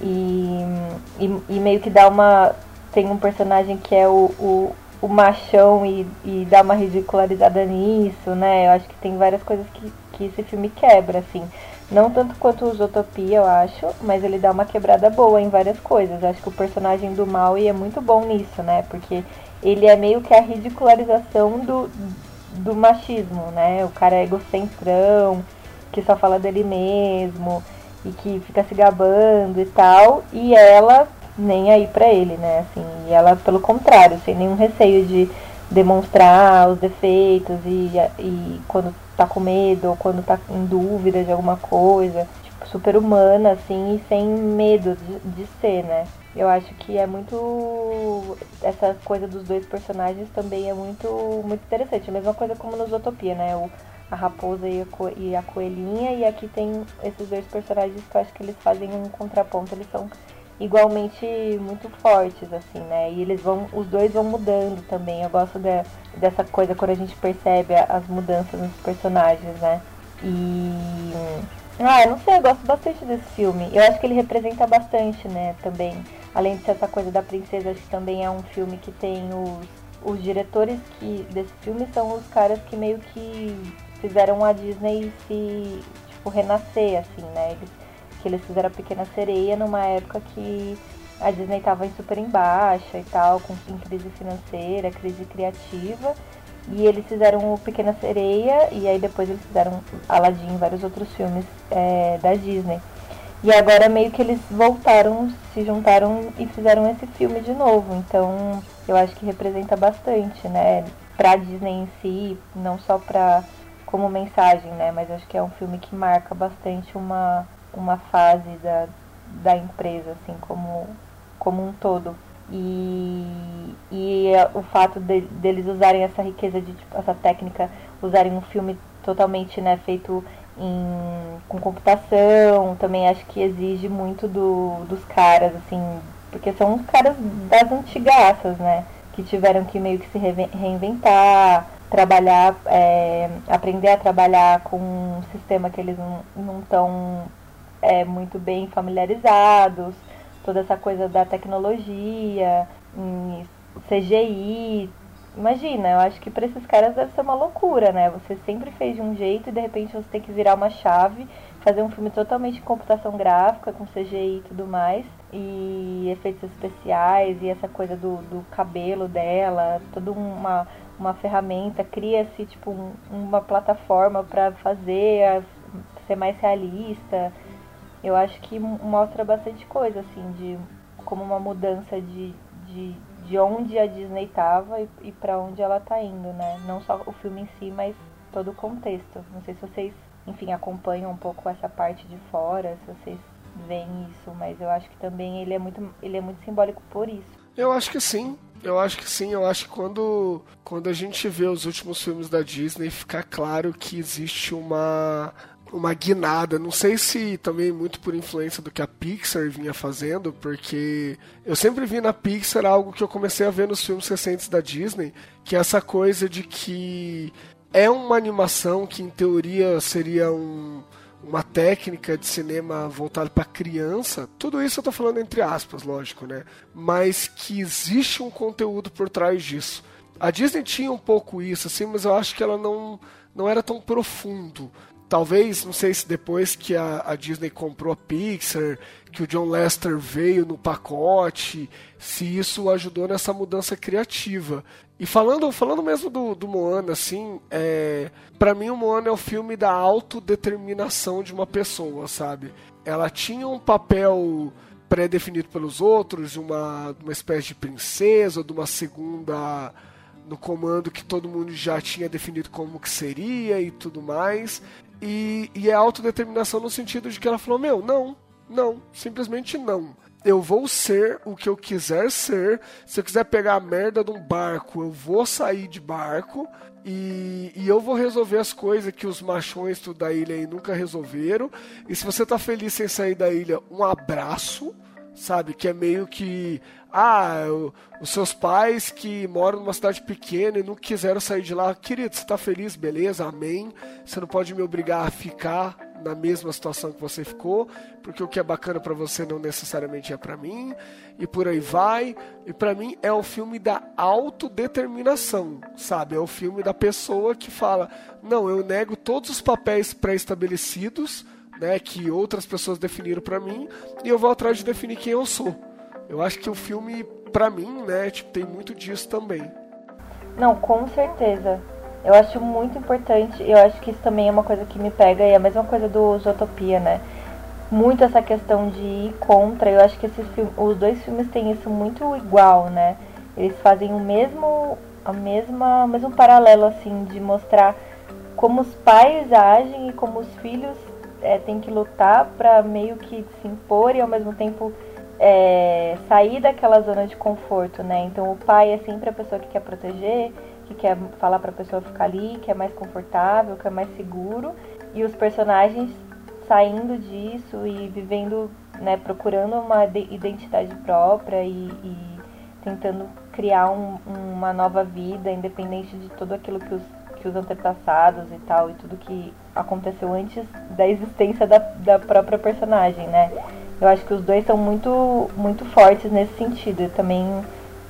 e, e, e meio que dá uma tem um personagem que é o, o, o machão e, e dá uma ridicularizada nisso, né? Eu acho que tem várias coisas que, que esse filme quebra, assim. Não tanto quanto o Zootopia, eu acho, mas ele dá uma quebrada boa em várias coisas. Eu acho que o personagem do Maui é muito bom nisso, né? Porque ele é meio que a ridicularização do, do machismo, né? O cara é egocentrão, que só fala dele mesmo e que fica se gabando e tal. E ela nem aí para ele, né? Assim, e ela, pelo contrário, sem nenhum receio de demonstrar os defeitos e, e quando tá com medo ou quando tá em dúvida de alguma coisa, tipo, super humana, assim, e sem medo de, de ser, né? Eu acho que é muito. Essa coisa dos dois personagens também é muito, muito interessante. A mesma coisa como no Zootopia, né? O, a raposa e a, co e a coelhinha, e aqui tem esses dois personagens que eu acho que eles fazem um contraponto, eles são igualmente muito fortes, assim, né? E eles vão, os dois vão mudando também. Eu gosto de, dessa coisa quando a gente percebe as mudanças nos personagens, né? E. Ah, eu não sei, eu gosto bastante desse filme. Eu acho que ele representa bastante, né, também. Além de ser essa coisa da princesa, acho que também é um filme que tem os, os diretores que desse filme são os caras que meio que fizeram a Disney se, tipo, renascer, assim, né? Eles que eles fizeram a Pequena Sereia numa época que a Disney estava super em baixa e tal, com, em crise financeira, crise criativa. E eles fizeram o Pequena Sereia e aí depois eles fizeram Aladdin e vários outros filmes é, da Disney. E agora meio que eles voltaram, se juntaram e fizeram esse filme de novo. Então eu acho que representa bastante, né? Pra Disney em si, não só pra como mensagem, né? Mas acho que é um filme que marca bastante uma, uma fase da, da empresa, assim, como, como um todo. E, e o fato de, deles usarem essa riqueza de tipo, essa técnica, usarem um filme totalmente né, feito em, com computação, também acho que exige muito do, dos caras, assim, porque são os caras das antigaças, né? Que tiveram que meio que se reinventar, trabalhar, é, aprender a trabalhar com um sistema que eles não estão é, muito bem familiarizados, toda essa coisa da tecnologia, CGI. Imagina, eu acho que para esses caras deve ser uma loucura, né? Você sempre fez de um jeito e de repente você tem que virar uma chave, fazer um filme totalmente de computação gráfica, com CGI e tudo mais, e efeitos especiais, e essa coisa do, do cabelo dela, toda uma, uma ferramenta, cria-se tipo um, uma plataforma para fazer as ser mais realista. Eu acho que mostra bastante coisa, assim, de como uma mudança de, de, de onde a Disney estava e, e para onde ela está indo, né? Não só o filme em si, mas todo o contexto. Não sei se vocês, enfim, acompanham um pouco essa parte de fora, se vocês veem isso, mas eu acho que também ele é muito, ele é muito simbólico por isso. Eu acho que sim. Eu acho que sim, eu acho que quando, quando a gente vê os últimos filmes da Disney, fica claro que existe uma, uma guinada. Não sei se também muito por influência do que a Pixar vinha fazendo, porque eu sempre vi na Pixar algo que eu comecei a ver nos filmes recentes da Disney, que é essa coisa de que é uma animação que em teoria seria um uma técnica de cinema voltada para criança, tudo isso eu estou falando entre aspas, lógico, né? Mas que existe um conteúdo por trás disso. A Disney tinha um pouco isso, assim, mas eu acho que ela não, não era tão profundo. Talvez, não sei se depois que a, a Disney comprou a Pixar, que o John Lester veio no pacote, se isso ajudou nessa mudança criativa. E falando, falando mesmo do, do Moana, assim, é, para mim o Moana é o filme da autodeterminação de uma pessoa, sabe? Ela tinha um papel pré-definido pelos outros, de uma, uma espécie de princesa, de uma segunda no comando que todo mundo já tinha definido como que seria e tudo mais. E, e é autodeterminação no sentido de que ela falou, meu, não, não, simplesmente não eu vou ser o que eu quiser ser. Se eu quiser pegar a merda de um barco, eu vou sair de barco. E, e eu vou resolver as coisas que os machões da ilha aí nunca resolveram. E se você tá feliz sem sair da ilha, um abraço, sabe? Que é meio que. Ah, os seus pais que moram numa cidade pequena e não quiseram sair de lá. Querido, você tá feliz? Beleza, amém. Você não pode me obrigar a ficar na mesma situação que você ficou, porque o que é bacana para você não necessariamente é para mim, e por aí vai. E para mim é o filme da autodeterminação, sabe? É o filme da pessoa que fala: "Não, eu nego todos os papéis pré-estabelecidos, né, que outras pessoas definiram para mim, e eu vou atrás de definir quem eu sou". Eu acho que o filme para mim, né, tipo, tem muito disso também. Não, com certeza. Eu acho muito importante, eu acho que isso também é uma coisa que me pega, e é a mesma coisa do Zootopia, né? Muito essa questão de ir contra, eu acho que esses filmes, os dois filmes têm isso muito igual, né? Eles fazem o mesmo, a mesma, o mesmo paralelo, assim, de mostrar como os pais agem e como os filhos é, têm que lutar para meio que se impor e ao mesmo tempo é, sair daquela zona de conforto, né? Então o pai é sempre a pessoa que quer proteger, que quer falar para a pessoa ficar ali, que é mais confortável, que é mais seguro, e os personagens saindo disso e vivendo, né, procurando uma identidade própria e, e tentando criar um, uma nova vida, independente de tudo aquilo que os, que os antepassados e tal, e tudo que aconteceu antes da existência da, da própria personagem, né? Eu acho que os dois são muito, muito fortes nesse sentido. Eu também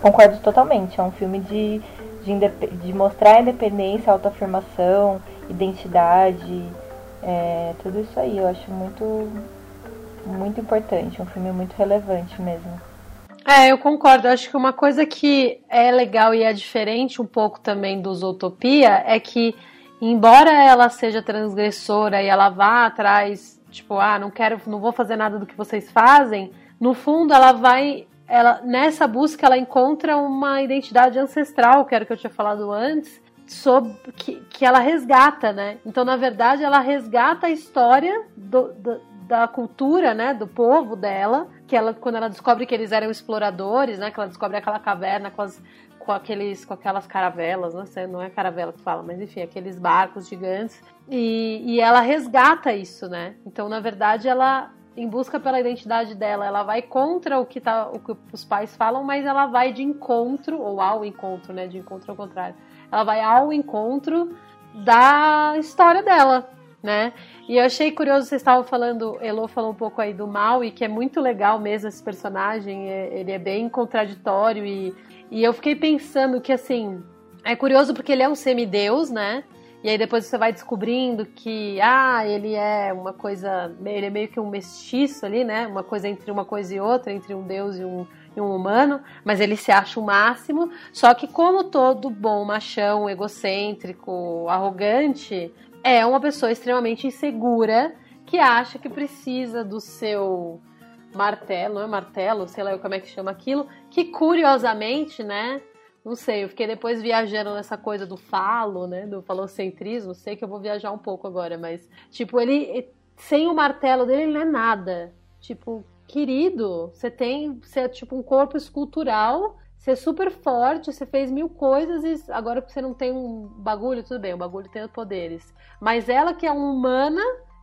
concordo totalmente. É um filme de de, de mostrar independência, autoafirmação, identidade, é, tudo isso aí. Eu acho muito, muito importante, um filme muito relevante mesmo. É, eu concordo. Eu acho que uma coisa que é legal e é diferente um pouco também do Zootopia é que, embora ela seja transgressora e ela vá atrás, tipo, ah, não quero, não vou fazer nada do que vocês fazem, no fundo ela vai ela nessa busca ela encontra uma identidade ancestral, que era o que eu tinha falado antes, sobre que, que ela resgata, né? Então, na verdade, ela resgata a história do, do, da cultura, né, do povo dela, que ela quando ela descobre que eles eram exploradores, né, que ela descobre aquela caverna com as com aqueles com aquelas caravelas, não sei, não é caravela que fala, mas enfim, aqueles barcos gigantes. E, e ela resgata isso, né? Então, na verdade, ela em busca pela identidade dela, ela vai contra o que, tá, o que os pais falam, mas ela vai de encontro, ou ao encontro, né? De encontro ao contrário. Ela vai ao encontro da história dela, né? E eu achei curioso, vocês estavam falando, Elo falou um pouco aí do mal, e que é muito legal mesmo esse personagem, é, ele é bem contraditório, e, e eu fiquei pensando que, assim, é curioso porque ele é um semideus, né? E aí depois você vai descobrindo que, ah, ele é uma coisa, ele é meio que um mestiço ali, né? Uma coisa entre uma coisa e outra, entre um deus e um, e um humano, mas ele se acha o máximo. Só que como todo bom machão, egocêntrico, arrogante, é uma pessoa extremamente insegura que acha que precisa do seu martelo, não é martelo, sei lá como é que chama aquilo, que curiosamente, né? Não sei, eu fiquei depois viajando nessa coisa do falo, né? Do falocentrismo. Sei que eu vou viajar um pouco agora, mas, tipo, ele, sem o martelo dele, ele não é nada. Tipo, querido, você tem, você é tipo um corpo escultural, você é super forte, você fez mil coisas e agora que você não tem um bagulho, tudo bem, o bagulho tem poderes. Mas ela que é uma humana,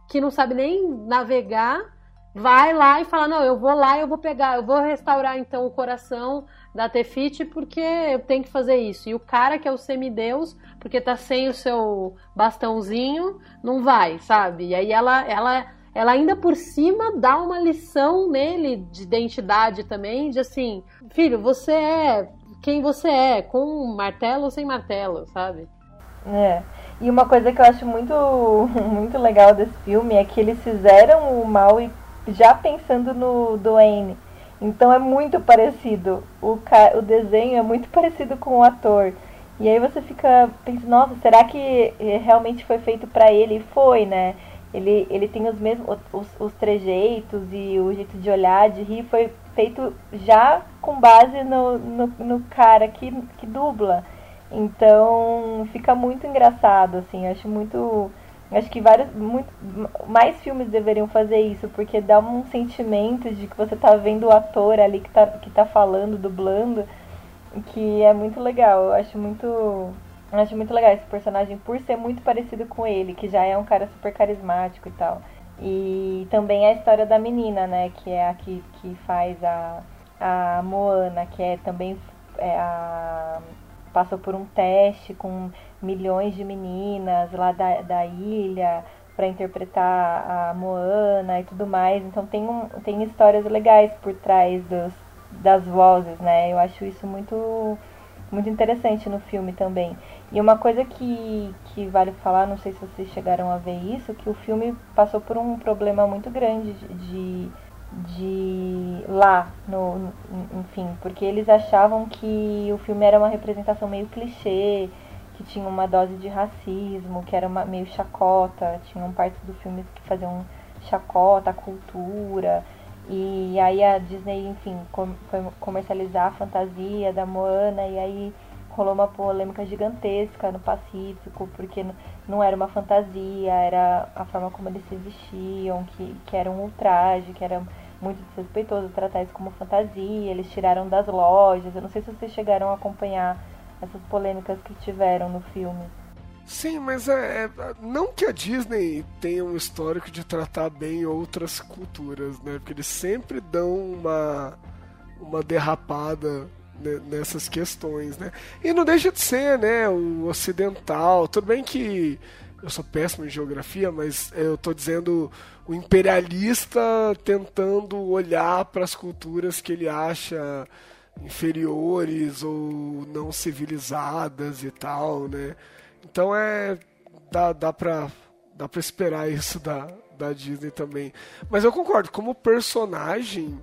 que não sabe nem navegar, vai lá e fala: Não, eu vou lá, eu vou pegar, eu vou restaurar então o coração da Tefiti porque eu tenho que fazer isso. E o cara que é o semideus, porque tá sem o seu bastãozinho, não vai, sabe? E aí ela, ela, ela ainda por cima dá uma lição nele de identidade também, de assim, filho, você é quem você é, com martelo ou sem martelo, sabe? É. E uma coisa que eu acho muito, muito legal desse filme é que eles fizeram o mal e já pensando no Duane. Então é muito parecido. O, o desenho é muito parecido com o ator. E aí você fica pensando, nossa, será que realmente foi feito para ele? E foi, né? Ele, ele tem os mesmos os, os trejeitos e o jeito de olhar, de rir, foi feito já com base no, no, no cara que, que dubla. Então fica muito engraçado, assim, acho muito Acho que vários, muito, mais filmes deveriam fazer isso, porque dá um sentimento de que você tá vendo o ator ali que tá, que tá falando, dublando, que é muito legal. Eu acho muito. Acho muito legal esse personagem por ser muito parecido com ele, que já é um cara super carismático e tal. E também a história da menina, né? Que é a que, que faz a, a Moana, que é também é a, passou por um teste com milhões de meninas lá da, da ilha para interpretar a Moana e tudo mais. Então tem, um, tem histórias legais por trás dos, das vozes, né? Eu acho isso muito, muito interessante no filme também. E uma coisa que, que vale falar, não sei se vocês chegaram a ver isso, que o filme passou por um problema muito grande de, de lá, no, enfim, porque eles achavam que o filme era uma representação meio clichê, que tinha uma dose de racismo, que era uma, meio chacota, tinham partes do filme que faziam chacota a cultura. E aí a Disney, enfim, com, foi comercializar a fantasia da Moana e aí rolou uma polêmica gigantesca no Pacífico, porque não era uma fantasia, era a forma como eles se vestiam, que, que era um ultraje, que era muito desrespeitoso tratar isso como fantasia, eles tiraram das lojas. Eu não sei se vocês chegaram a acompanhar essas polêmicas que tiveram no filme. Sim, mas é, é, não que a Disney tenha um histórico de tratar bem outras culturas, né? Porque eles sempre dão uma uma derrapada nessas questões, né? E não deixa de ser, né, o ocidental. Tudo bem que eu sou péssimo em geografia, mas eu estou dizendo o imperialista tentando olhar para as culturas que ele acha inferiores ou não civilizadas e tal, né? Então é dá, dá pra dá para esperar isso da, da Disney também. Mas eu concordo, como personagem,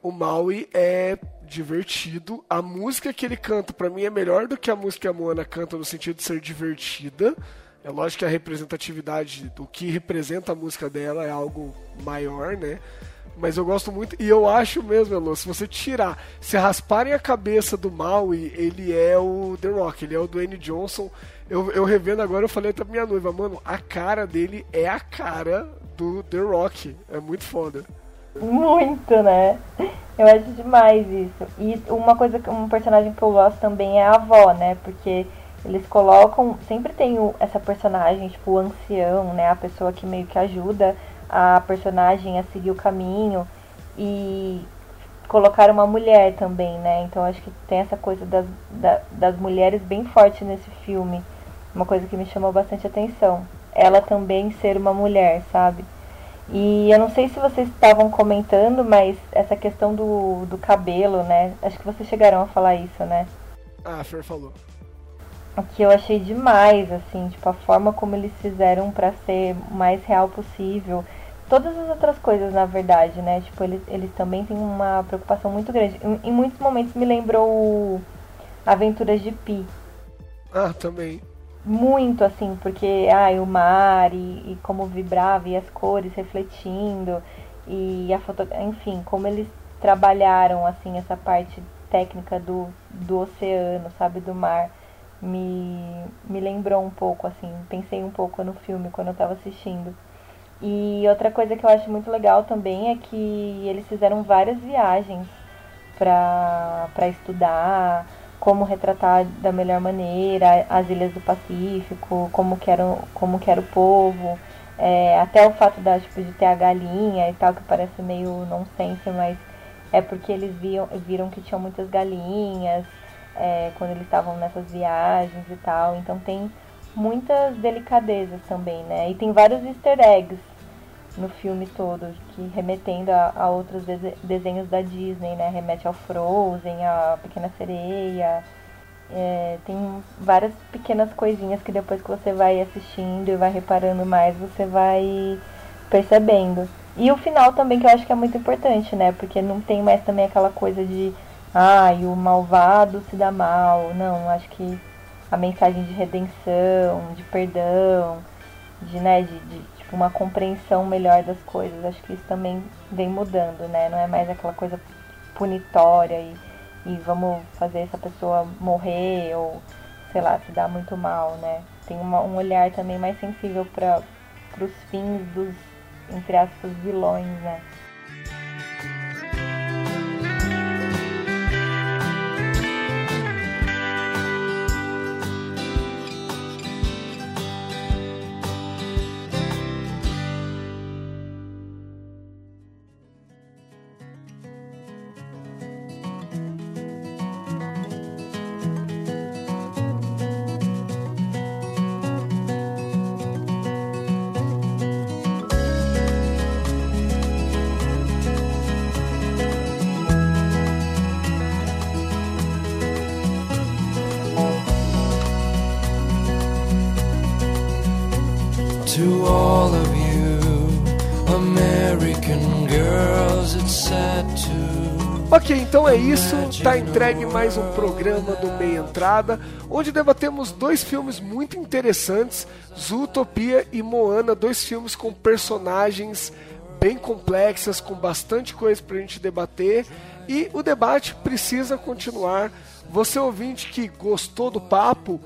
o Maui é divertido. A música que ele canta, para mim, é melhor do que a música que a Moana canta no sentido de ser divertida. É lógico que a representatividade do que representa a música dela é algo maior, né? Mas eu gosto muito, e eu acho mesmo, Elô, se você tirar, se rasparem a cabeça do Maui, ele é o The Rock, ele é o Dwayne Johnson. Eu, eu revendo agora, eu falei pra minha noiva, mano, a cara dele é a cara do The Rock. É muito foda. Muito, né? Eu acho demais isso. E uma coisa, um personagem que eu gosto também é a avó, né? Porque eles colocam, sempre tem essa personagem, tipo, o ancião, né? A pessoa que meio que ajuda a personagem a seguir o caminho e colocar uma mulher também, né? Então acho que tem essa coisa das, da, das mulheres bem forte nesse filme. Uma coisa que me chamou bastante atenção. Ela também ser uma mulher, sabe? E eu não sei se vocês estavam comentando, mas essa questão do, do cabelo, né? Acho que vocês chegaram a falar isso, né? Ah, a Fer falou. O que eu achei demais, assim, tipo, a forma como eles fizeram para ser o mais real possível todas as outras coisas, na verdade, né? Tipo, eles, eles também têm uma preocupação muito grande. Em, em muitos momentos me lembrou Aventuras de Pi. Ah, também. muito, assim, porque ai, o mar e, e como vibrava e as cores refletindo e a foto, enfim, como eles trabalharam assim essa parte técnica do, do oceano, sabe, do mar, me, me lembrou um pouco, assim, pensei um pouco no filme quando eu estava assistindo. E outra coisa que eu acho muito legal também é que eles fizeram várias viagens para estudar como retratar da melhor maneira as ilhas do Pacífico, como que era, como que era o povo, é, até o fato da, tipo, de ter a galinha e tal, que parece meio nonsense, mas é porque eles viam, viram que tinham muitas galinhas é, quando eles estavam nessas viagens e tal. Então tem muitas delicadezas também, né? E tem vários easter eggs no filme todo, que remetendo a, a outros desenhos da Disney, né? Remete ao Frozen, a Pequena Sereia. É, tem várias pequenas coisinhas que depois que você vai assistindo e vai reparando mais, você vai percebendo. E o final também, que eu acho que é muito importante, né? Porque não tem mais também aquela coisa de ai, o malvado se dá mal. Não, acho que a mensagem de redenção, de perdão, de, né, de, de tipo, uma compreensão melhor das coisas. Acho que isso também vem mudando, né? Não é mais aquela coisa punitória e, e vamos fazer essa pessoa morrer ou, sei lá, se dar muito mal, né? Tem uma, um olhar também mais sensível para os fins dos, entre aspas, vilões, né? Então é isso. Tá entregue mais um programa do Meia Entrada, onde debatemos dois filmes muito interessantes: Zootopia e Moana, dois filmes com personagens bem complexas, com bastante coisa pra gente debater. E o debate precisa continuar. Você ouvinte que gostou do papo,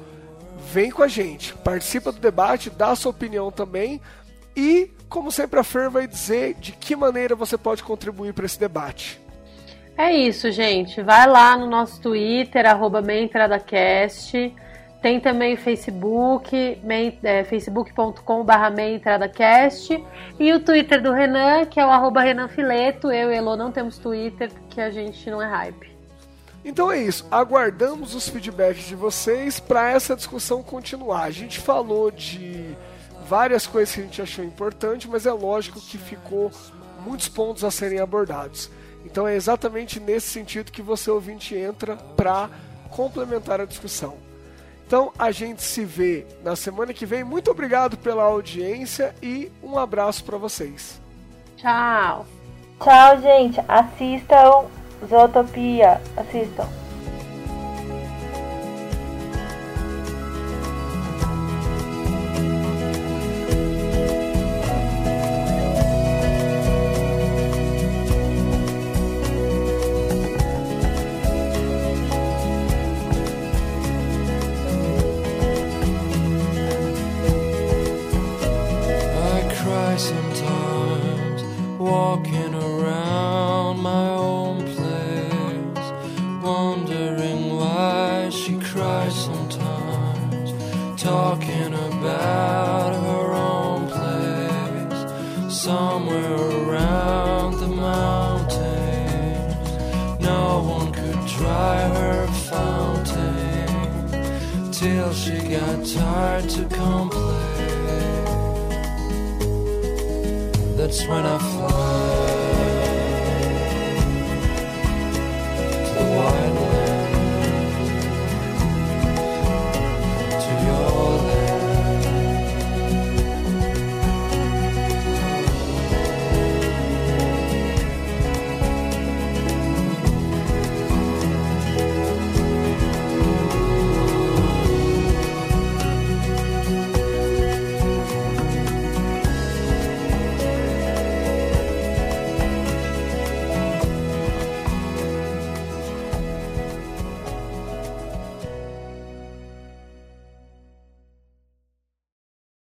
vem com a gente, participa do debate, dá a sua opinião também e, como sempre, a Fer vai dizer de que maneira você pode contribuir para esse debate. É isso, gente. Vai lá no nosso Twitter, arroba meentradacast. Tem também o Facebook, é, facebook.com.br. E o Twitter do Renan, que é o arroba Renan Fileto. Eu e Elo não temos Twitter, porque a gente não é hype. Então é isso, aguardamos os feedbacks de vocês para essa discussão continuar. A gente falou de várias coisas que a gente achou importante, mas é lógico que ficou muitos pontos a serem abordados. Então é exatamente nesse sentido que você ouvinte entra para complementar a discussão. Então a gente se vê na semana que vem. Muito obrigado pela audiência e um abraço para vocês. Tchau. Tchau, gente. Assistam Zootopia, assistam.